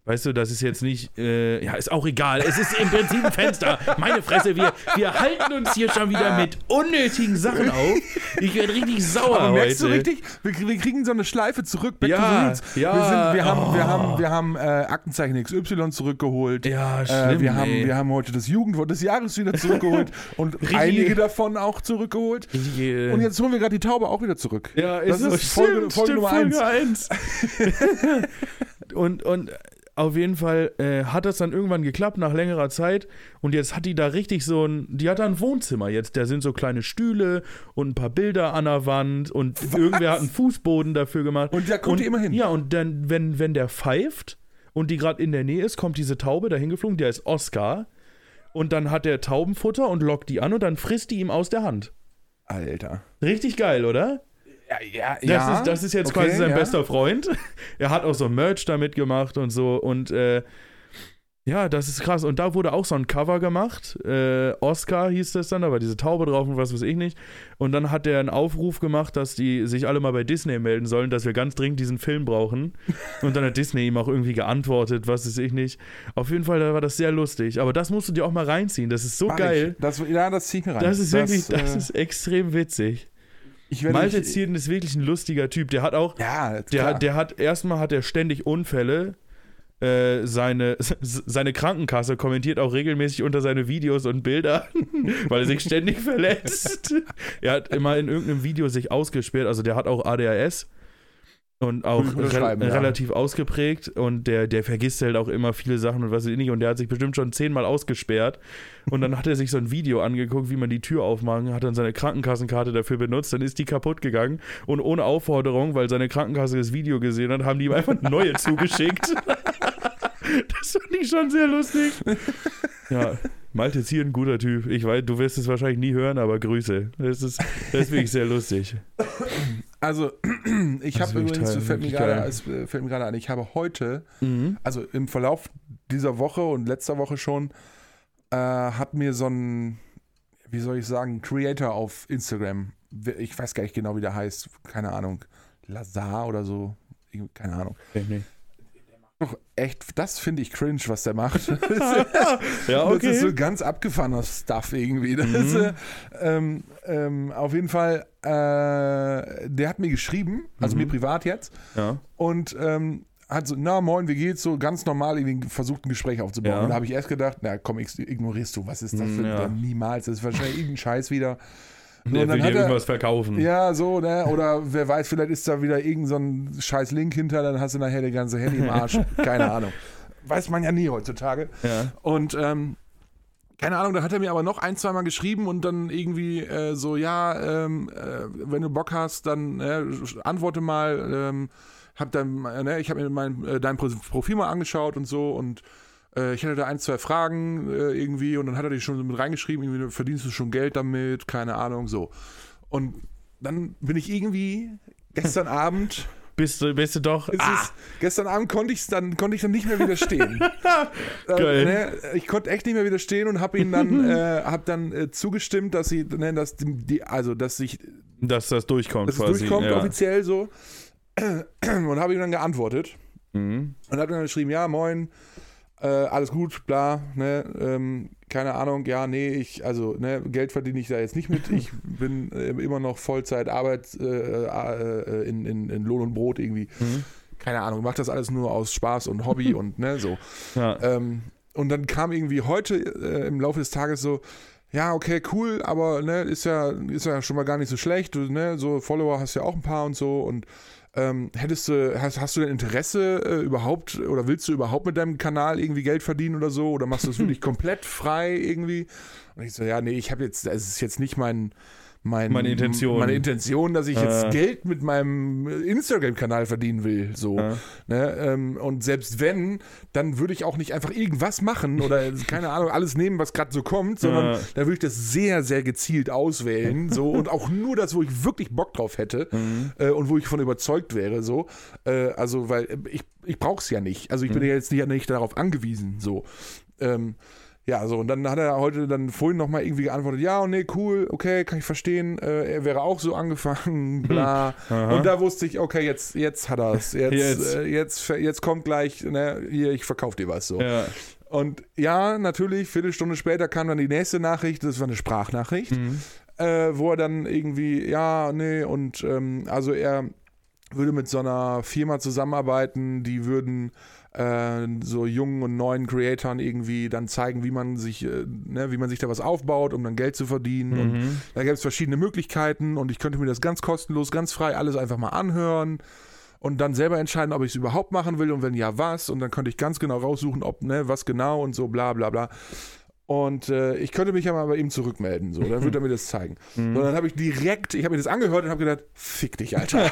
Weißt du, das ist jetzt nicht, äh, ja, ist auch egal. Es ist im Prinzip ein Fenster. Meine Fresse, wir, wir halten uns hier schon wieder mit unnötigen Sachen auf. Ich werde richtig sauer Aber merkst du heute. richtig? Wir, wir kriegen so eine Schleife zurück. Back Ja, to the roots. ja, Wir, sind, wir haben, wir oh. haben, wir haben äh, Aktenzeichen XY zurückgeholt. Ja, Äh, schlimm, wir, haben, ey. wir haben heute das Jugendwort des Jahres wieder zurückgeholt [LAUGHS] und Richtig. einige davon auch zurückgeholt. Ich, äh, Und jetzt holen wir gerade die Taube auch wieder zurück. ja, das so, ist Folge- stimmt, Folge stimmt, Nummer Folge eins. [LAUGHS] [LAUGHS] und, und auf jeden Fall äh, hat das dann irgendwann geklappt nach längerer Zeit und jetzt hat die da richtig so ein, die hat da ein Wohnzimmer jetzt, da sind so kleine Stühle und ein paar Bilder an der Wand und irgendwer hat einen Fußboden dafür gemacht. Und da kommt und, die immer hin. Ja, und dann, wenn, wenn der pfeift und die gerade in der Nähe ist, kommt diese Taube dahin geflogen, der ist Oscar. Und dann hat der Taubenfutter und lockt die an und dann frisst die ihm aus der Hand. Alter. Richtig geil, oder? Ja, ja, Das, ist, das ist jetzt okay, quasi sein ja. bester Freund. [LAUGHS] Er hat auch so Merch damit gemacht und so. Und äh, ja, das ist krass. Und da wurde auch so ein Cover gemacht. Äh, Oscar hieß das dann, da war diese Taube drauf und was weiß ich nicht. Und dann hat er einen Aufruf gemacht, dass die sich alle mal bei Disney melden sollen, dass wir ganz dringend diesen Film brauchen. [LAUGHS] Und dann hat Disney ihm auch irgendwie geantwortet, was weiß ich nicht. Auf jeden Fall da war das sehr lustig. Aber das musst du dir auch mal reinziehen. Das ist so Mach geil. Das, ja, das zieh ich mir rein. Das ist wirklich, das äh, ist extrem witzig. Malte mich- Zierden ist wirklich ein lustiger Typ. Der hat auch, Ja, der, der hat, erstmal hat er ständig Unfälle. Äh, seine, [LAUGHS] seine Krankenkasse kommentiert auch regelmäßig unter seine Videos und Bilder, [LAUGHS] weil er sich ständig verletzt. [LAUGHS] Er hat immer in irgendeinem Video sich ausgesperrt, also der hat auch ADHS und auch ich re ja. relativ ausgeprägt und der, der vergisst halt auch immer viele Sachen und was weiß ich nicht und der hat sich bestimmt schon zehnmal ausgesperrt und dann hat er sich so ein Video angeguckt, wie man die Tür aufmachen, hat dann seine Krankenkassenkarte dafür benutzt, dann ist die kaputt gegangen und ohne Aufforderung, weil seine Krankenkasse das Video gesehen hat, haben die ihm einfach eine neue [LAUGHS] zugeschickt. Das fand ich schon sehr lustig. Ja, Malte ist hier ein guter Typ. Ich weiß, du wirst es wahrscheinlich nie hören, aber Grüße. Das ist, das ist wirklich sehr lustig. Also, [CLEARS THROAT] ich ist habe übrigens, toll, fällt mir, gerade, es äh, fällt mir gerade ein, ich habe heute, Mhm. also im Verlauf dieser Woche und letzter Woche schon, äh, hat mir so ein, wie soll ich sagen, Creator auf Instagram, ich weiß gar nicht genau, wie der heißt, keine Ahnung, Lazar oder so, keine Ahnung. Doch echt, das finde ich cringe, was der macht. [LAUGHS] [LAUGHS] ja, Das ist so okay. ganz abgefahrener Stuff irgendwie. Das Mhm. ist, äh, ähm, ähm, auf jeden Fall, äh, der hat mir geschrieben, also Mhm. mir privat jetzt, Ja. und ähm, hat so, na moin, wie geht's? So ganz normal irgendwie versucht, ein Gespräch aufzubauen. Ja. Und da habe ich erst gedacht, na komm, ig- ignorierst du, was ist das für ja. niemals? Das ist wahrscheinlich irgendein Scheiß wieder. [LAUGHS] Der und will dann dir hat er- irgendwas verkaufen. Ja, so, ne? Oder wer weiß, vielleicht ist da wieder irgend so ein scheiß Link hinter, dann hast du nachher der ganze Handy im Arsch. [LAUGHS] Keine Ahnung. Weiß man ja nie heutzutage. Ja. Und ähm, keine Ahnung, da hat er mir aber noch ein, zweimal geschrieben und dann irgendwie äh, so, ja, ähm, äh, wenn du Bock hast, dann äh, antworte mal. Ähm, hab dann, ne, ich habe mir mein, äh, dein Pro- Profil mal angeschaut und so und äh, ich hatte da ein, zwei Fragen äh, irgendwie und dann hat er die schon so mit reingeschrieben, irgendwie verdienst du schon Geld damit, keine Ahnung, so. Und dann bin ich irgendwie gestern [LAUGHS] Abend Bist du, bist du doch. es ah, ist, gestern Abend konnte ich dann konnte ich dann nicht mehr widerstehen. [LAUGHS] Geil. Äh, ne, ich konnte echt nicht mehr widerstehen und habe ihn dann [LAUGHS] äh, hab dann äh, zugestimmt, dass sie ne, dass die, also dass ich dass das durchkommt dass es quasi. durchkommt ja. offiziell so [CLEARS THROAT] und habe ihm dann geantwortet Mhm. und habe dann geschrieben, ja moin, äh, alles gut, bla, ne, ähm, keine Ahnung, ja, nee, ich, also, ne, Geld verdiene ich da jetzt nicht mit. Ich [LAUGHS] bin äh, immer noch Vollzeit Arbeit äh, äh, in, in, in Lohn und Brot irgendwie. Mhm. Keine Ahnung, mache das alles nur aus Spaß und Hobby [LAUGHS] und ne, so. Ja. Ähm, und dann kam irgendwie heute äh, im Laufe des Tages so, ja, okay, cool, aber ne, ist ja, ist ja schon mal gar nicht so schlecht. Du, ne, so Follower hast ja auch ein paar und so. Und ähm, hättest du, hast, hast du denn Interesse äh, überhaupt oder willst du überhaupt mit deinem Kanal irgendwie Geld verdienen oder so? Oder machst du das [LAUGHS] wirklich komplett frei irgendwie? Und ich so, ja, nee, ich habe jetzt, es ist jetzt nicht mein, mein, Meine Intention. meine Intention, dass ich jetzt Äh. Geld mit meinem Instagram-Kanal verdienen will. So. Ja. Ne? Ähm, und selbst wenn, dann würde ich auch nicht einfach irgendwas machen oder [LAUGHS] keine Ahnung, alles nehmen, was gerade so kommt, sondern Ja. da würde ich das sehr, sehr gezielt auswählen. so [LAUGHS] und auch nur das, wo ich wirklich Bock drauf hätte Mhm. äh, und wo ich von überzeugt wäre. So. Äh, also, weil äh, ich, ich brauche es ja nicht. Also ich bin Mhm. ja jetzt nicht, nicht darauf angewiesen. So. Ähm, ja, so, und dann hat er heute dann vorhin nochmal irgendwie geantwortet, ja, oh, nee, cool, okay, kann ich verstehen, äh, er wäre auch so angefangen, bla. Aha. Und da wusste ich, okay, jetzt, jetzt hat er es. Jetzt, Jetzt. jetzt. Äh, jetzt, jetzt kommt gleich, ne, hier, ich verkaufe dir was so. Ja. Und ja, natürlich, Viertelstunde später kam dann die nächste Nachricht, das war eine Sprachnachricht, Mhm. äh, wo er dann irgendwie, ja, nee, und ähm, also er würde mit so einer Firma zusammenarbeiten, die würden äh, so jungen und neuen Creatoren irgendwie dann zeigen, wie man sich, äh, ne, wie man sich da was aufbaut, um dann Geld zu verdienen. Und Mhm. da gäbe es verschiedene Möglichkeiten und ich könnte mir das ganz kostenlos, ganz frei alles einfach mal anhören und dann selber entscheiden, ob ich es überhaupt machen will und wenn ja, was. Und dann könnte ich ganz genau raussuchen, ob, ne, was genau und so, bla bla bla. Und äh, ich könnte mich ja mal bei ihm zurückmelden, so, dann würde er mir das zeigen. [LAUGHS] Mhm. Und dann habe ich direkt, ich habe mir das angehört und habe gedacht, fick dich, Alter. [LAUGHS]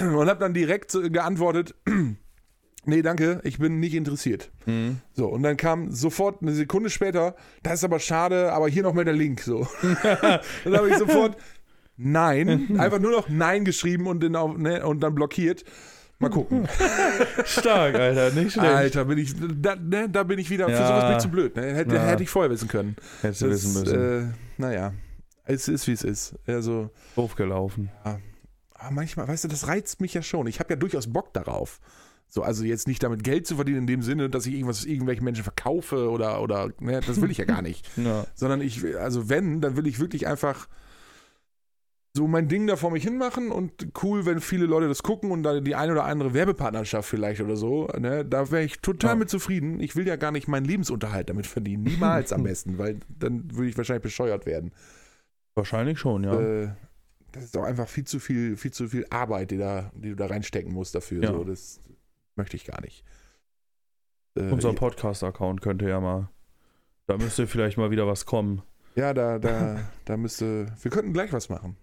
und habe dann direkt geantwortet, [CLEARS THROAT] nee, danke, ich bin nicht interessiert. Mhm. So, und dann kam sofort eine Sekunde später, das ist aber schade, aber hier noch mal der Link. So. [LAUGHS] dann habe ich sofort Nein, einfach nur noch Nein geschrieben und, auf, ne, und dann blockiert. Mal gucken. [LAUGHS] Stark, Alter, nicht schlecht. Alter, bin ich, da, ne, da bin ich wieder, für Ja. sowas bin ich zu blöd. Ne? Hätte, Ja. hätte ich vorher wissen können. Hättest du wissen müssen. Äh, naja, es ist wie es ist. Also, Doof gelaufen. aber manchmal, weißt du, das reizt mich ja schon. Ich habe ja durchaus Bock darauf. So, also jetzt nicht damit Geld zu verdienen in dem Sinne, dass ich irgendwas irgendwelchen Menschen verkaufe oder, oder ne, das will ich ja gar nicht. [LAUGHS] Ja. sondern ich, will- also wenn, dann will ich wirklich einfach so mein Ding da vor mich hinmachen und cool, wenn viele Leute das gucken und da die eine oder andere Werbepartnerschaft vielleicht oder so, ne, da wäre ich total Ja. mit zufrieden. Ich will ja gar nicht meinen Lebensunterhalt damit verdienen, niemals am [LAUGHS] besten, weil dann würde ich wahrscheinlich bescheuert werden. Wahrscheinlich schon, ja. Äh, das ist auch einfach viel zu viel, viel zu viel Arbeit, die, da, die du da reinstecken musst dafür. Ja. So, das möchte ich gar nicht. Äh, Unser Podcast-Account könnte ja mal. Da müsste vielleicht mal wieder was kommen. Ja, da, da, [LAUGHS] da müsste. Wir könnten gleich was machen.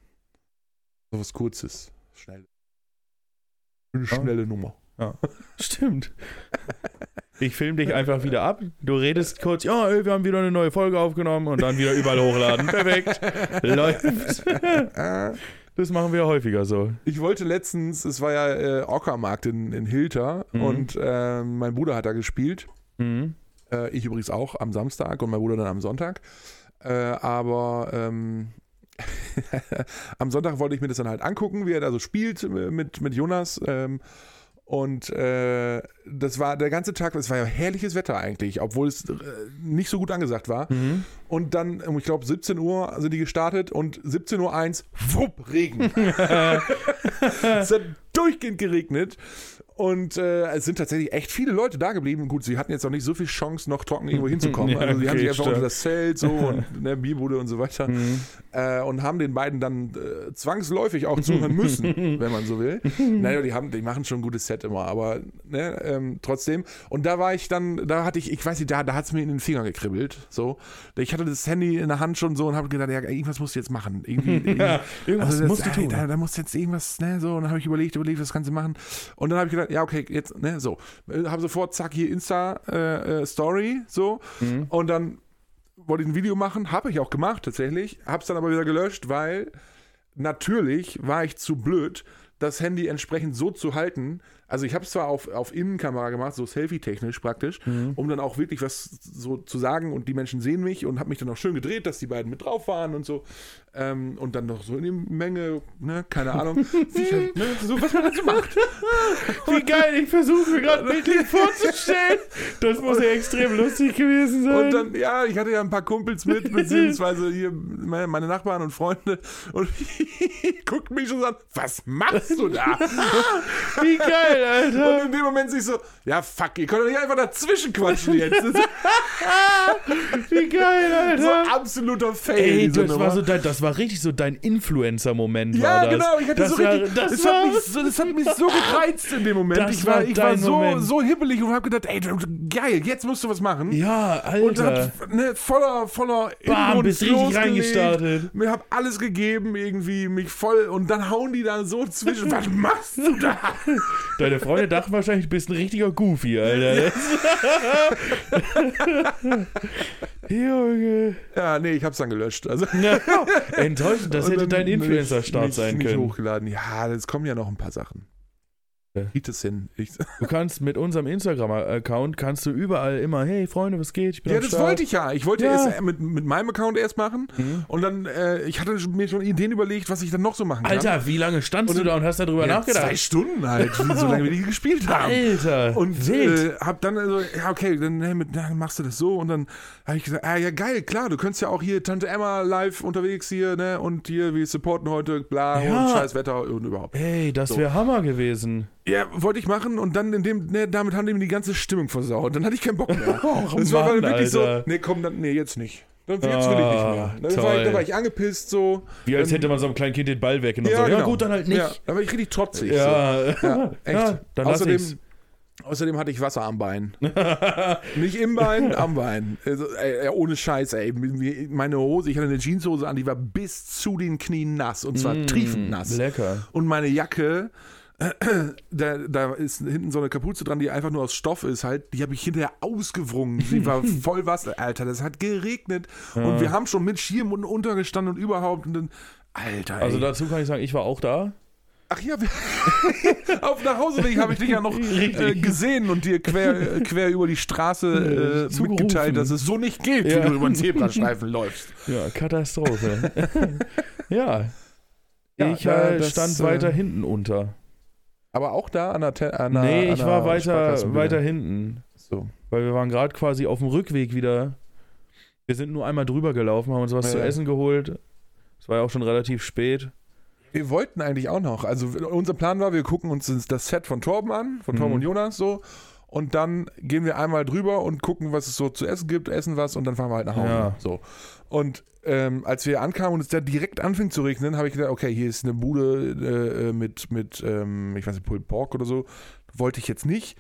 So was Kurzes. Schnell. Eine Ja. schnelle Nummer. [LAUGHS] Stimmt. Ich filme dich einfach wieder ab. Du redest kurz, ja, ey, wir haben wieder eine neue Folge aufgenommen und dann wieder überall hochladen. Perfekt. [LAUGHS] Läuft. Das machen wir häufiger so. ich wollte letztens, es war ja äh, Ockermarkt in, in Hilter Mhm. und äh, mein Bruder hat da gespielt. Mhm. Äh, ich übrigens auch am Samstag und mein Bruder dann am Sonntag. Äh, aber ähm, [LAUGHS] am Sonntag wollte ich mir das dann halt angucken, wie er da so spielt mit, mit Jonas. Ähm, und äh, das war der ganze Tag, es war ja herrliches Wetter eigentlich, obwohl es äh, nicht so gut angesagt war. Mhm. Und dann, um, ich glaube, 17 Uhr sind die gestartet und 17.01 Uhr, wupp, Regen. [LAUGHS] [LAUGHS] es hat durchgehend geregnet. Und äh, es sind tatsächlich echt viele Leute da geblieben. Gut, sie hatten jetzt auch nicht so viel Chance, noch trocken irgendwo [LAUGHS] hinzukommen. Ja, also haben okay, sich einfach stimmt. unter das Zelt so [LAUGHS] und ne, Bierbude und so weiter Mhm. äh, und haben den beiden dann äh, zwangsläufig auch [LAUGHS] zuhören müssen, wenn man so will. Naja, die haben, die machen schon ein gutes Set immer, aber ne, ähm, trotzdem. Und da war ich dann, da hatte ich, ich weiß nicht, da, da hat es mir in den Finger gekribbelt. So, ich hatte das Handy in der Hand schon so und habe gedacht, ja, irgendwas musst du jetzt machen. Irgendwie, Ja, irgendwas also das, musst du tun. Da, da musst du jetzt irgendwas, ne, so, und dann habe ich überlegt, überlegt, was kannst du machen. Und dann habe ich gedacht, ja, okay, jetzt, ne, so. Äh, Habe sofort, zack, hier Insta-Story, äh, Story, so. Mhm. Und dann wollte ich ein Video machen, habe ich auch gemacht, tatsächlich. Habe es dann aber wieder gelöscht, weil natürlich war ich zu blöd, das Handy entsprechend so zu halten. Also ich habe es zwar auf, auf Innenkamera gemacht, so selfie-technisch praktisch, Mhm. um dann auch wirklich was so zu sagen und die Menschen sehen mich und habe mich dann auch schön gedreht, dass die beiden mit drauf waren und so. Ähm, und dann noch so in die Menge, ne, keine Ahnung, [LAUGHS] wie ich halt, ne, so was man dazu macht. Wie geil, ich versuche mir gerade bildlich [LAUGHS] vorzustellen. Das muss ja extrem lustig gewesen sein. Und dann, ja, ich hatte ja ein paar Kumpels mit, beziehungsweise hier meine, meine Nachbarn und Freunde und [LAUGHS] die guckten mich schon so an, was machst du da? Wie geil, Alter. Und in dem Moment sich so, ja fuck, ihr könnt doch nicht einfach dazwischen quatschen jetzt. [LAUGHS] Wie geil, so Alter. absoluter Fail, Ey, das war, so dein, das war richtig so dein Influencer-Moment. ja, das. genau, ich hatte das so war, richtig, das, das, war, hat mich so, das hat mich so gereizt in dem Moment. Das ich war, ich war so, Moment. so hibbelig und hab gedacht, ey, geil, jetzt musst du was machen. Ja, Und Alter. hat ne, voller, voller Bam, bist richtig reingestartet. Mir hab alles gegeben, irgendwie mich voll und dann hauen die da so zwischen. [LAUGHS] Was machst du da? Deine Freunde dachten wahrscheinlich, du bist ein richtiger Goofy, Alter. [LAUGHS] Junge. Ja, nee, ich hab's dann gelöscht. Also, Ja, enttäuschend, das hätte dein Influencer-Start nicht- sein nicht können. hochgeladen. Ja, es kommen ja noch ein paar Sachen. Kriegt es hin. Ich, Du kannst mit unserem Instagram-Account, kannst du überall immer, hey Freunde, was geht? Ja, das Start. wollte ich ja. Ich wollte Ja. erst mit, mit meinem Account erst machen Mhm. und dann, äh, ich hatte mir schon Ideen überlegt, was ich dann noch so machen kann. Alter, wie lange standst Und du da und hast darüber ja, nachgedacht? Zwei Stunden halt, so lange wie die gespielt haben. Alter, Und äh, hab dann also, ja, okay, dann, ne, mit, dann machst du das so und dann habe ich gesagt, ah, ja, geil, klar, du könntest ja auch hier Tante Emma live unterwegs hier, ne, und hier, wir supporten heute, bla, Ja. und scheiß Wetter und überhaupt. Ey, das So. wäre Hammer gewesen. Ja, wollte ich machen und dann in dem, ne, damit haben die mir die ganze Stimmung versaut. Dann hatte ich keinen Bock mehr. [LAUGHS] Och, das war Mann, dann wirklich Alter. so, nee, komm, dann, nee, jetzt nicht. Dann, jetzt will ich nicht mehr. Ah, Dann war, ich, da war ich angepisst so. Wie als hätte man so einem kleinen Kind den Ball weggenommen. Ja, so, ja genau. gut, dann halt nicht. Ja, da war ich richtig trotzig. So. [LAUGHS] Ja, Ja, echt. Ja, dann lass außerdem, ich's. außerdem hatte ich Wasser am Bein. [LAUGHS] Nicht im Bein, am Bein. Also, ey, ohne Scheiß, ey. Meine Hose, ich hatte eine Jeanshose an, die war bis zu den Knien nass. Und zwar triefend nass. Mm, Lecker. Und meine Jacke, [CLEARS THROAT] da, da ist hinten so eine Kapuze dran, die einfach nur aus Stoff ist halt. Die habe ich hinterher ausgewrungen. Sie war [LAUGHS] voll Wasser. Alter, das hat geregnet. Und wir haben schon mit Schirm und untergestanden und überhaupt. Und dann, Alter, ey. Also dazu kann ich sagen, ich war auch da. Ach ja, [LAUGHS] auf Nachhauseweg habe ich dich ja noch [LAUGHS] äh, gesehen und dir quer, äh, quer über die Straße äh, mitgeteilt, dass es so nicht geht, Ja. wie du über den Zebrastreifen läufst. Ja, Katastrophe. ja. Ja, ich äh, das, stand äh, weiter hinten unter. Aber auch da an der, Te an der nee, an ich war weiter, weiter hinten. So. Weil wir waren gerade quasi auf dem Rückweg wieder. Wir sind nur einmal drüber gelaufen, haben uns was Ja, zu ja. essen geholt. Es war ja auch schon relativ spät. Wir wollten eigentlich auch noch. Also unser Plan war, wir gucken uns das Set von Torben an, von Torben Mhm. und Jonas so. Und dann gehen wir einmal drüber und gucken, was es so zu essen gibt, essen was und dann fahren wir halt nach Hause. Ja. So. Und ähm, als wir ankamen und es da direkt anfing zu regnen, habe ich gedacht, okay, hier ist eine Bude äh, äh, mit, mit ähm, ich weiß nicht, Pulled Pork oder so. Wollte ich jetzt nicht.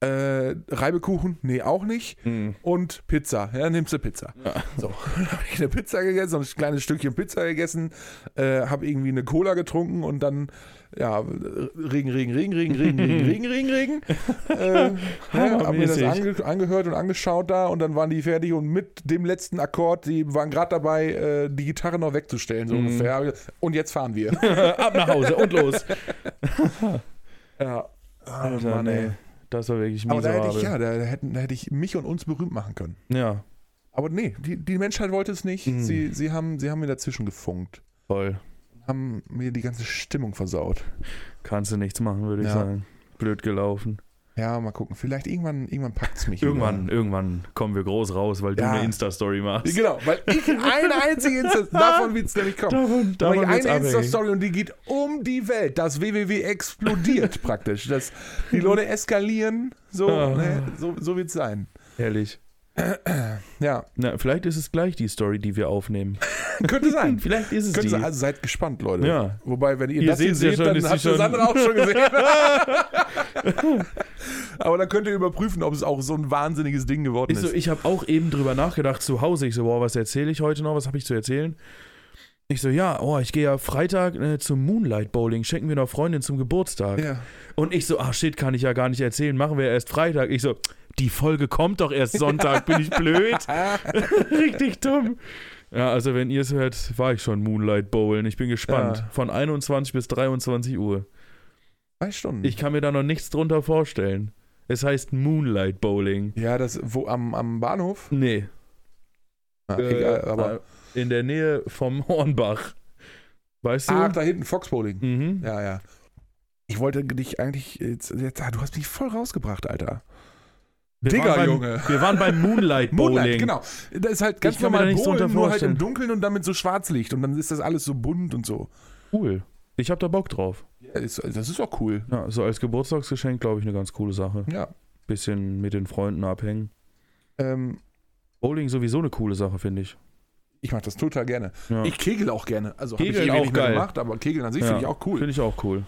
Äh, Reibekuchen? Nee, auch nicht. Und Pizza. Ja, nimmst du Pizza. Ja. So, [LAUGHS] dann habe ich eine Pizza gegessen, so ein kleines Stückchen Pizza gegessen, äh, habe irgendwie eine Cola getrunken und dann, ja, Regen, Regen, Regen, Regen, Regen, Regen, [LAUGHS] Regen, Regen, Regen. [LAUGHS] Äh, ja, hab mir das ange angehört und angeschaut da und dann waren die fertig und mit dem letzten Akkord, die waren gerade dabei, äh, die Gitarre noch wegzustellen, so Mhm. ungefähr. Und jetzt fahren wir. Ab nach Hause und los. ja. Alter, Mann, nee. Das war wirklich Aber da hätte miserabel. ich, ja, da, hätten, da hätte ich mich und uns berühmt machen können. ja, Aber nee, die, die Menschheit wollte es nicht. Mhm. Sie, sie, haben, sie haben mir dazwischen gefunkt. voll. Haben mir die ganze Stimmung versaut. Kannst du nichts machen, würde ich Ja. sagen. Blöd gelaufen. Ja, mal gucken. Vielleicht irgendwann, irgendwann packt es mich. Irgendwann, wieder. irgendwann kommen wir groß raus, weil Ja. du eine Insta-Story machst. Genau, weil ich eine einzige Insta, [LAUGHS] davon wird es nämlich kommen. Davon, Da davon ich eine. Insta-Story und die geht um die Welt. Das WWW explodiert [LAUGHS] praktisch. Das, die Leute eskalieren. So, Ah. ne, so, so wird es sein. Herrlich. [CLEARS THROAT] Ja, Na, vielleicht ist es gleich die Story, die wir aufnehmen. [LAUGHS] könnte sein. [LAUGHS] Vielleicht ist es Könnte die. sein. Also seid gespannt, Leute. Ja. Wobei, wenn ihr, Ihr das hier seht's ja seht, schon, dann ist habt ihr schon- Sandra auch schon gesehen. [LAUGHS] Aber dann könnt ihr überprüfen, ob es auch so ein wahnsinniges Ding geworden Ich, so, ist. ich habe auch eben drüber nachgedacht zu Hause. Ich so, boah, was erzähle ich heute noch? Was habe ich zu erzählen? Ich so, ja, oh, ich gehe ja Freitag äh, zum Moonlight Bowling. Schenken wir einer Freundin zum Geburtstag. ja. Und ich so, ach shit, kann ich ja gar nicht erzählen. Machen wir erst Freitag. Ich so, die Folge kommt doch erst Sonntag. Bin ich blöd? [LAUGHS] Richtig dumm. Ja, also wenn ihr es hört, war ich schon Moonlight Bowlen. Ich bin gespannt. Ja. Von 21 bis 23 Uhr. Zwei Stunden. Ich kann mir da noch nichts drunter vorstellen. Es heißt Moonlight Bowling. ja, das wo am, am Bahnhof? Nee. Ja, Äh, egal, aber. in der Nähe vom [LAUGHS] Hornbach. Weißt du? Ach, da hinten, Fox Bowling. mhm. Ja, ja. Ich wollte dich eigentlich. Jetzt, jetzt, ah, du hast mich voll rausgebracht, Alter. Wir Digga, beim, Junge. [LAUGHS] Wir waren beim Moonlight Bowling. Moonlight, genau. Das ist halt ganz normal da Bowlen, drunter nur halt im. Dunkeln und damit so Schwarzlicht. Und dann ist das alles so bunt und so. Cool. Ich hab da Bock drauf. Ja, ist, das ist auch cool. Ja, so als Geburtstagsgeschenk, glaube ich, eine ganz coole Sache. Ja. Bisschen mit den Freunden abhängen. Ähm, Bowling sowieso eine coole Sache, finde ich. ich mache das total gerne. Ja. Ich kegel auch gerne. Also habe ich ewig auch nicht geil. gemacht, aber Kegeln an sich Ja, finde ich auch cool. Finde ich auch cool.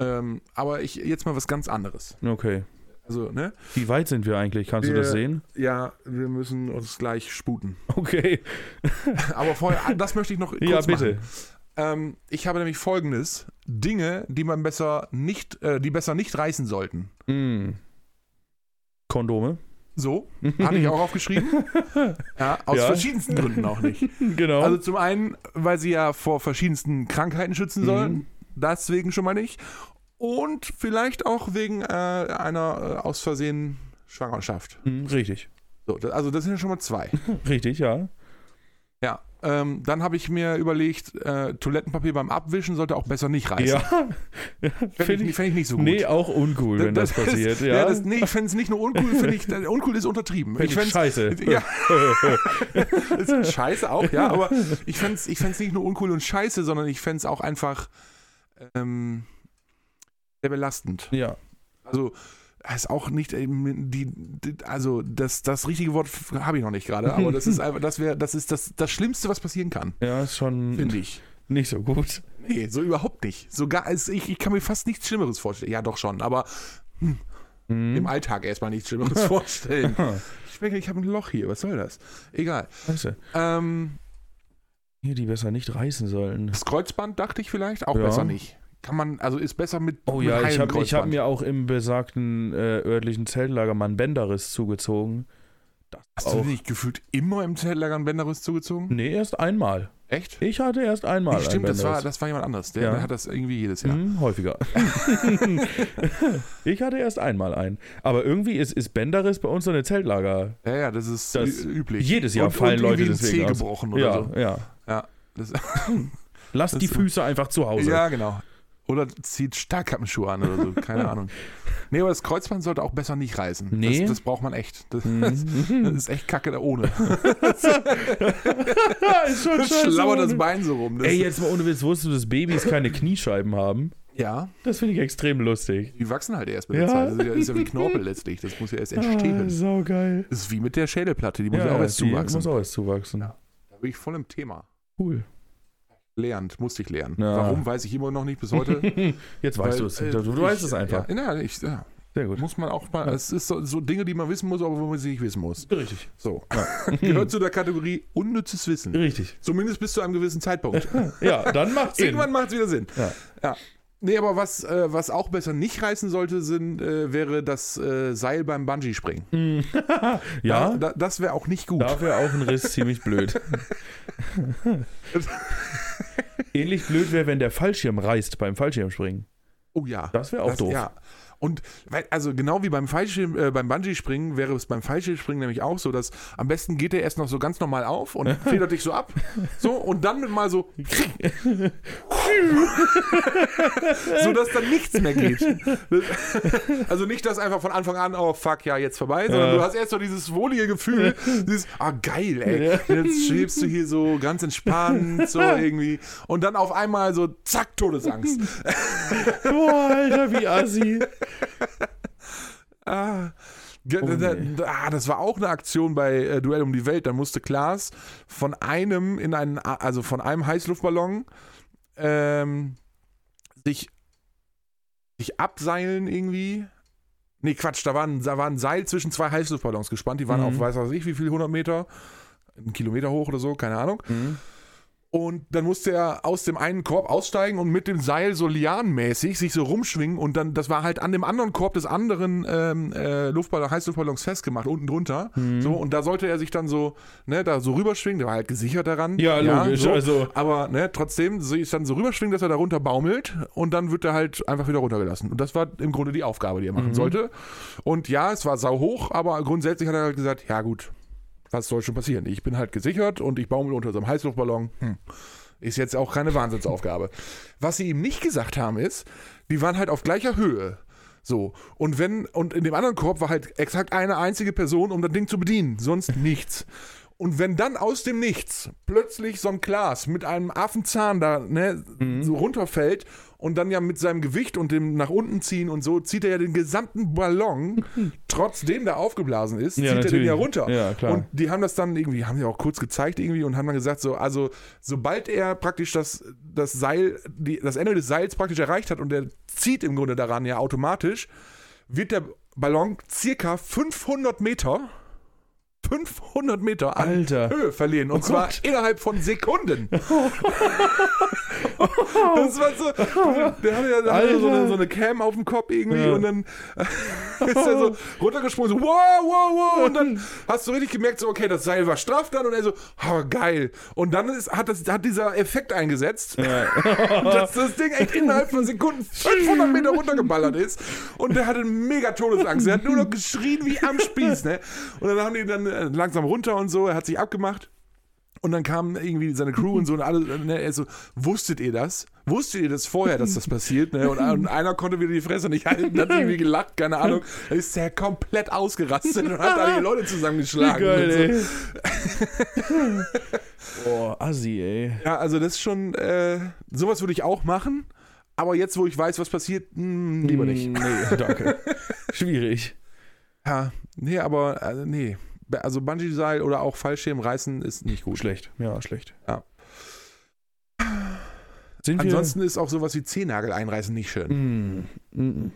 Ähm, aber ich jetzt mal was ganz anderes. Okay. Also, ne? Wie weit sind wir eigentlich? Kannst du Wir- das sehen? Ja, wir müssen uns gleich sputen. Okay. [LAUGHS] Aber vorher, ah, das möchte ich noch kurz ja, bitte. Ähm, ich habe nämlich folgendes: Dinge, die man besser nicht, äh, die besser nicht reißen sollten. Mm. Kondome. So, hatte ich auch aufgeschrieben. [LAUGHS] Ja, aus Ja. verschiedensten Gründen auch nicht. [LAUGHS] genau. Also zum einen, weil sie ja vor verschiedensten Krankheiten schützen Mhm. sollen. Deswegen schon mal nicht. Und vielleicht auch wegen äh, einer äh, aus Versehen Schwangerschaft. Mm, richtig. So, das, also das sind ja schon mal zwei. [LAUGHS] Richtig, ja. Ja. Ähm, dann habe ich mir überlegt, äh, Toilettenpapier beim Abwischen sollte auch besser nicht reißen. Ja. [LAUGHS] Fände Finde ich, ich, fänd ich nicht so gut. nee, auch uncool, wenn das, ist- passiert. ja. Ja, das, nee, ich fände es nicht nur uncool, finde ich, äh, uncool ist untertrieben. Find ich fänd's- scheiße. [LAUGHS] Ja. das ist scheiße auch, ja, aber ich fände es ich fänd's nicht nur uncool und scheiße, sondern ich fände es auch einfach ähm, sehr belastend. ja. Also, ist auch nicht ähm, die, also das, das richtige Wort habe ich noch nicht gerade, aber das ist [LAUGHS] einfach, das wäre, das ist das, das Schlimmste, was passieren kann, Ja, ist schon finde ich. nicht so gut. Nee, so überhaupt nicht. Sogar, es- ich, ich kann mir fast nichts Schlimmeres vorstellen. Ja, doch schon, aber Mhm. im Alltag erstmal nichts Schlimmeres [LAUGHS] vorstellen. [LAUGHS] Ich merke, ich habe ein Loch hier, was soll das? Egal. Scheiße. Ähm, Hier, die besser nicht reißen sollen. das Kreuzband dachte ich vielleicht, auch Ja. besser nicht. Kann man, also ist besser mit. Oh mit ja, ich habe hab mir auch im besagten äh, örtlichen Zeltlager mal einen Bänderriss zugezogen. Das Hast auch. du nicht gefühlt immer im Zeltlager einen Bänderriss zugezogen? Nee, erst einmal. Echt? Ich hatte erst einmal Nee, stimmt, einen das war, das war jemand anderes. Der, Ja. der hat das irgendwie jedes Jahr. Hm, häufiger. [LAUGHS] ich hatte erst einmal einen. Aber irgendwie ist, ist Bänderriss bei uns so eine Zeltlager. Ja, ja, das ist Das- üblich. jedes Jahr und, fallen und Leute deswegen aus. gebrochen oder Ja, so. ja. Ja, das, Lass [LAUGHS] Das die Füße einfach zu Hause. ja, genau. Oder zieht Stahlkappenschuhe an oder so, [LAUGHS] keine Ahnung. Nee, aber das Kreuzband sollte auch besser nicht reißen. Nee? Das, das braucht man echt. Das, das Mhm. ist echt kacke da ohne. [LAUGHS] ist schon Das schlabbert das Bein so rum. Das, Ey, jetzt mal ohne Witz, wusstest du, dass Babys keine Kniescheiben haben? ja, Das finde ich extrem lustig. die wachsen halt erst mit der Ja. Zeit. Das ist ja, ja wie Knorpel letztlich. Das muss ja erst entstehen. Ah, sau geil. Das ist wie mit der Schädelplatte, die muss ja, auch erst die zuwachsen. muss auch erst zuwachsen. Ja. Da bin ich voll im Thema. Cool. Lernt, musste ich lernen. Ja. Warum, weiß ich immer noch nicht bis heute. [LAUGHS] Jetzt weißt Weil, du es. äh, Du, ich- weißt es einfach. Ja, ja, ich, ja, Sehr gut. muss man auch mal. Es ist so, so Dinge, die man wissen muss, aber wo man sie nicht wissen muss. Richtig. So. [LAUGHS] Gehört zu der Kategorie unnützes Wissen. Richtig. Zumindest bis zu einem gewissen Zeitpunkt. Ja, dann macht's [LAUGHS] Sinn. Irgendwann macht es wieder Sinn. Ja. Nee, aber was, äh, was auch besser nicht reißen sollte, sind, äh, wäre das äh, Seil beim Bungee-Springen. [LAUGHS] ja, Da, da, das wäre auch nicht gut. da wäre auch ein Riss ziemlich blöd. [LAUGHS] Ähnlich blöd wäre, wenn der Fallschirm reißt beim Fallschirmspringen. Oh ja. Das wäre auch Das- doof. Ja. Und also genau wie beim Fallschirm, äh, beim Bungee-Springen wäre es beim Fallschirmspringen nämlich auch so, dass am besten geht der erst noch so ganz normal auf und [LAUGHS] federt dich so ab. So, und dann mal so [LAUGHS] so dass dann nichts mehr geht. [LAUGHS] Also nicht, dass einfach von Anfang an, oh fuck, ja, jetzt vorbei, sondern Ja. du hast erst so dieses wohlige Gefühl, dieses, ah geil, ey. Jetzt schwebst du hier so ganz entspannt, so [LAUGHS] irgendwie. Und dann auf einmal so, zack, Todesangst. Boah, Alter, wie assi. Ah, Oh, nee. ah, das war auch eine Aktion bei äh, Duell um die Welt. Da musste Klaas von einem in einen, also von einem Heißluftballon ähm, sich, sich abseilen irgendwie. Nee, Quatsch, da war, ein, da war ein Seil zwischen zwei Heißluftballons gespannt. Die waren Mhm. auf, weiß was ich, wie viel, 100 Meter, einen Kilometer hoch oder so, keine Ahnung. Und dann musste er aus dem einen Korb aussteigen und mit dem Seil so lianenmäßig sich so rumschwingen und dann, das war halt an dem anderen Korb des anderen ähm, äh, Luftballon, Heißluftballons festgemacht, unten drunter. Mhm. So, und da sollte er sich dann so, ne, da so rüberschwingen, der war halt gesichert daran. Ja, logisch, so. also- Aber, ne, trotzdem, ist dann so rüberschwingen, dass er da runter baumelt und dann wird er halt einfach wieder runtergelassen. Und das war im Grunde die Aufgabe, die er machen Mhm. sollte. Und ja, es war sau hoch, aber grundsätzlich hat er halt gesagt, ja gut, was soll schon passieren? Ich bin halt gesichert und ich baumel unter so einem Heißluftballon. Hm. Ist jetzt auch keine Wahnsinnsaufgabe. Was sie ihm nicht gesagt haben, ist, die waren halt auf gleicher Höhe. So. Und wenn, und in dem anderen Korb war halt exakt eine einzige Person, um das Ding zu bedienen. Sonst nichts. Und wenn dann aus dem Nichts plötzlich so ein Glas mit einem Affenzahn da ne, so runterfällt und dann ja mit seinem Gewicht und dem nach unten ziehen und so, zieht er ja den gesamten Ballon, [LAUGHS] trotzdem der aufgeblasen ist, Ja, zieht er den natürlich. ja runter. Ja, klar. Und die haben das dann irgendwie, haben ja auch kurz gezeigt irgendwie und haben dann gesagt, so, also sobald er praktisch das, das Seil, die, das Ende des Seils praktisch erreicht hat und er zieht im Grunde daran ja automatisch, wird der Ballon circa 500 Meter 500 Meter an Alter. Höhe verlieren. Und Oh zwar Gott. innerhalb von Sekunden. [LAUGHS] [LAUGHS] das war so, der hatte ja der hatte so, eine, so eine Cam auf dem Kopf irgendwie Ja. und dann [LAUGHS] ist er so runtergesprungen, so wow, wow, wow. Und dann hast du richtig gemerkt, so okay, das Seil war straff dann und er so, oh, geil. Und dann ist, hat, das, hat dieser Effekt eingesetzt, [LAUGHS] dass das Ding echt innerhalb von Sekunden 500 Meter runtergeballert ist. Und der hatte mega Todesangst. Er hat nur noch geschrien wie am Spieß. Ne? Und dann haben die dann äh, langsam runter und so. Er hat sich abgemacht. Und dann kam irgendwie seine Crew und so und alle, ne, er so, wusstet ihr das? Wusstet ihr das vorher, dass das passiert? Ne? Und, und einer konnte wieder die Fresse nicht halten, hat irgendwie gelacht, keine Ahnung. Da ist der komplett ausgerastet und hat da die Leute zusammengeschlagen. Geil, so. Boah, assi, ey. Ja, also das ist schon, äh, sowas würde ich auch machen. Aber jetzt, wo ich weiß, was passiert, mh, lieber nicht. Nee, danke. [LAUGHS] Schwierig. Ja, nee, aber also, nee. Also Bungee-Seil oder auch Fallschirm reißen ist nicht gut. Schlecht. Ja, schlecht. Ja. Sind wir. Ansonsten ist auch sowas wie Zehennagel einreißen nicht schön. Mm, mm,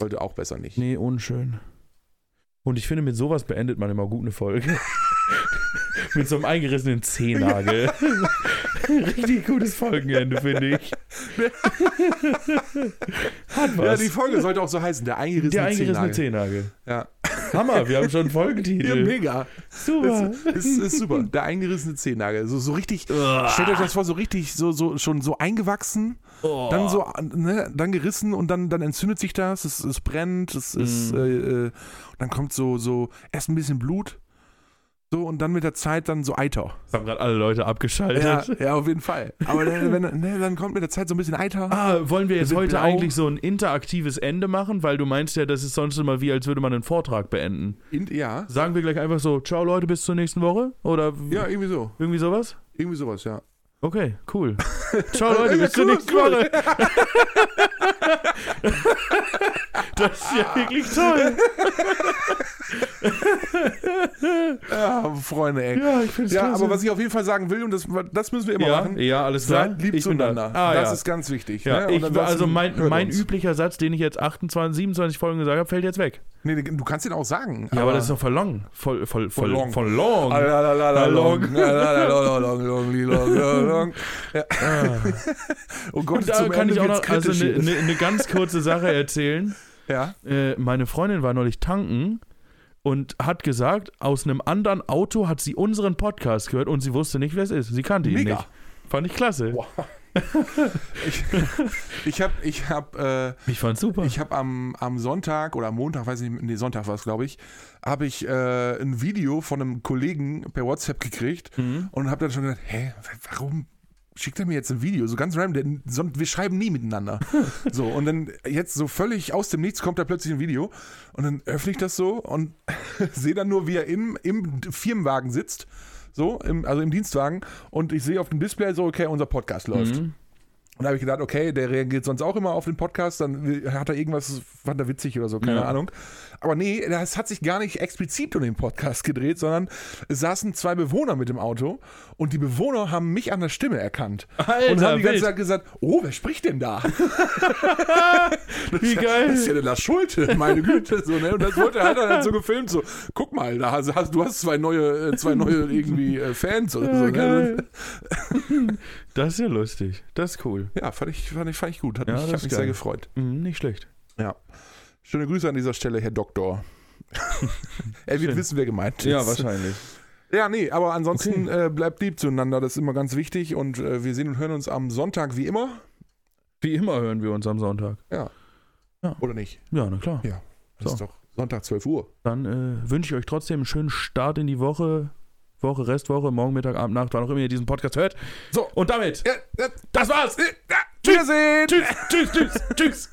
Sollte auch besser nicht. nee, unschön. Und ich finde, mit sowas beendet man immer gut eine Folge. [LAUGHS] mit so einem eingerissenen Zehennagel. [LAUGHS] Richtig gutes Folgenende, finde ich. Hat Ja, was. die Folge sollte auch so heißen, der eingerissene, Der eingerissene Zehennagel. Zehennagel. Ja. Hammer, wir haben schon einen ja, Folgentitel. mega. Super. Ist, ist, ist super. Der eingerissene Zehennagel. So, so richtig, stellt euch das vor, so richtig, so, so, schon so eingewachsen, Oh. dann so, ne, dann gerissen und dann, dann entzündet sich das, es, es brennt, es ist, Mhm. äh, äh, und dann kommt so, so, erst ein bisschen Blut, so, und dann mit der Zeit dann so Eiter. Das haben gerade alle Leute abgeschaltet. Ja, ja, auf jeden Fall. Aber dann, wenn, ne, dann kommt mit der Zeit so ein bisschen Eiter. Ah, wollen wir jetzt heute blau. eigentlich so ein interaktives Ende machen? Weil du meinst ja, das ist sonst immer wie, als würde man einen Vortrag beenden. In, ja. Sagen wir gleich einfach so, ciao Leute, bis zur nächsten Woche? Oder Ja, irgendwie so. irgendwie sowas? Irgendwie sowas, ja. Okay, cool. [LAUGHS] Ciao Leute, bis zur nächsten. Woche. [LAUGHS] das ist ja wirklich toll. Ja, Freunde, ey. Ja, ich Ja, aber was ich auf jeden Fall sagen will, und das, das müssen wir immer ja, machen, ja, alles klar. seid lieb Ich bin da. zueinander. Ah, das ja. ist ganz wichtig. ja, ne? Ich, also mein, mein üblicher Satz, den ich jetzt 28, 27 Folgen gesagt habe, fällt jetzt weg. Nee, du kannst den auch sagen. Ja, aber, das ist doch voll long. Voll, voll, voll, long. voll long. Long. Ah. Oh Gott, Und da kann ich auch noch also eine ne, ne ganz kurze Sache erzählen. Ja. Äh, meine Freundin war neulich tanken und hat gesagt, aus einem anderen Auto hat sie unseren Podcast gehört und sie wusste nicht, wer es ist. Sie kannte ihn Mega. nicht. Fand ich klasse. Wow. [LAUGHS] ich ich habe ich hab, äh, Ich fand's super. ich hab am, am Sonntag oder am Montag, weiß ich nicht, nee, Sonntag war es, glaube ich, habe ich äh, ein Video von einem Kollegen per WhatsApp gekriegt Mhm. und habe dann schon gedacht, hä, warum schickt er mir jetzt ein Video, so ganz random, der, so, wir schreiben nie miteinander. [LAUGHS] so, und dann jetzt so völlig aus dem Nichts kommt da plötzlich ein Video und dann öffne ich das so und [LAUGHS] sehe dann nur, wie er im, im Firmenwagen sitzt, so, im, also im Dienstwagen und ich sehe auf dem Display so, okay, unser Podcast läuft. Mhm. Und da habe ich gedacht, okay, der reagiert sonst auch immer auf den Podcast, dann hat er irgendwas, fand er witzig oder so, keine Ja. Ahnung. Aber nee, das hat sich gar nicht explizit um den Podcast gedreht, sondern es saßen zwei Bewohner mit dem Auto und die Bewohner haben mich an der Stimme erkannt. Alter, und haben die ganze. Zeit gesagt, oh, wer spricht denn da? [LAUGHS] Wie geil. Das ist ja der Lars Schulte, meine Güte. So, ne? Und das er halt dann so gefilmt, so, guck mal, da hast, du hast zwei neue, äh, zwei neue irgendwie äh, Fans oder so. Ja, Ne? geil. [LAUGHS] Das ist ja lustig. Das ist cool. Ja, fand ich, fand ich, fand ich gut. Hat Ja, mich, hat ist mich geil. sehr gefreut. Mhm, nicht schlecht. Ja. Schöne Grüße an dieser Stelle, Herr Doktor. [LAUGHS] er wird wissen, wer gemeint ist. Ja, wahrscheinlich. Ja, nee, aber ansonsten äh, bleibt lieb zueinander, das ist immer ganz wichtig und äh, wir sehen und hören uns am Sonntag wie immer. Wie immer hören wir uns am Sonntag. Oder nicht? Ja, na klar. Ja. Das So. ist doch Sonntag 12 Uhr. Dann äh, wünsche ich euch trotzdem einen schönen Start in die Woche. Woche, Restwoche, morgen, Mittag, Abend, Nacht, wann auch immer ihr diesen Podcast hört. So. Und damit, das war's. ja, Wiedersehen! Tschüss, tschüss, tschüss, tschüss.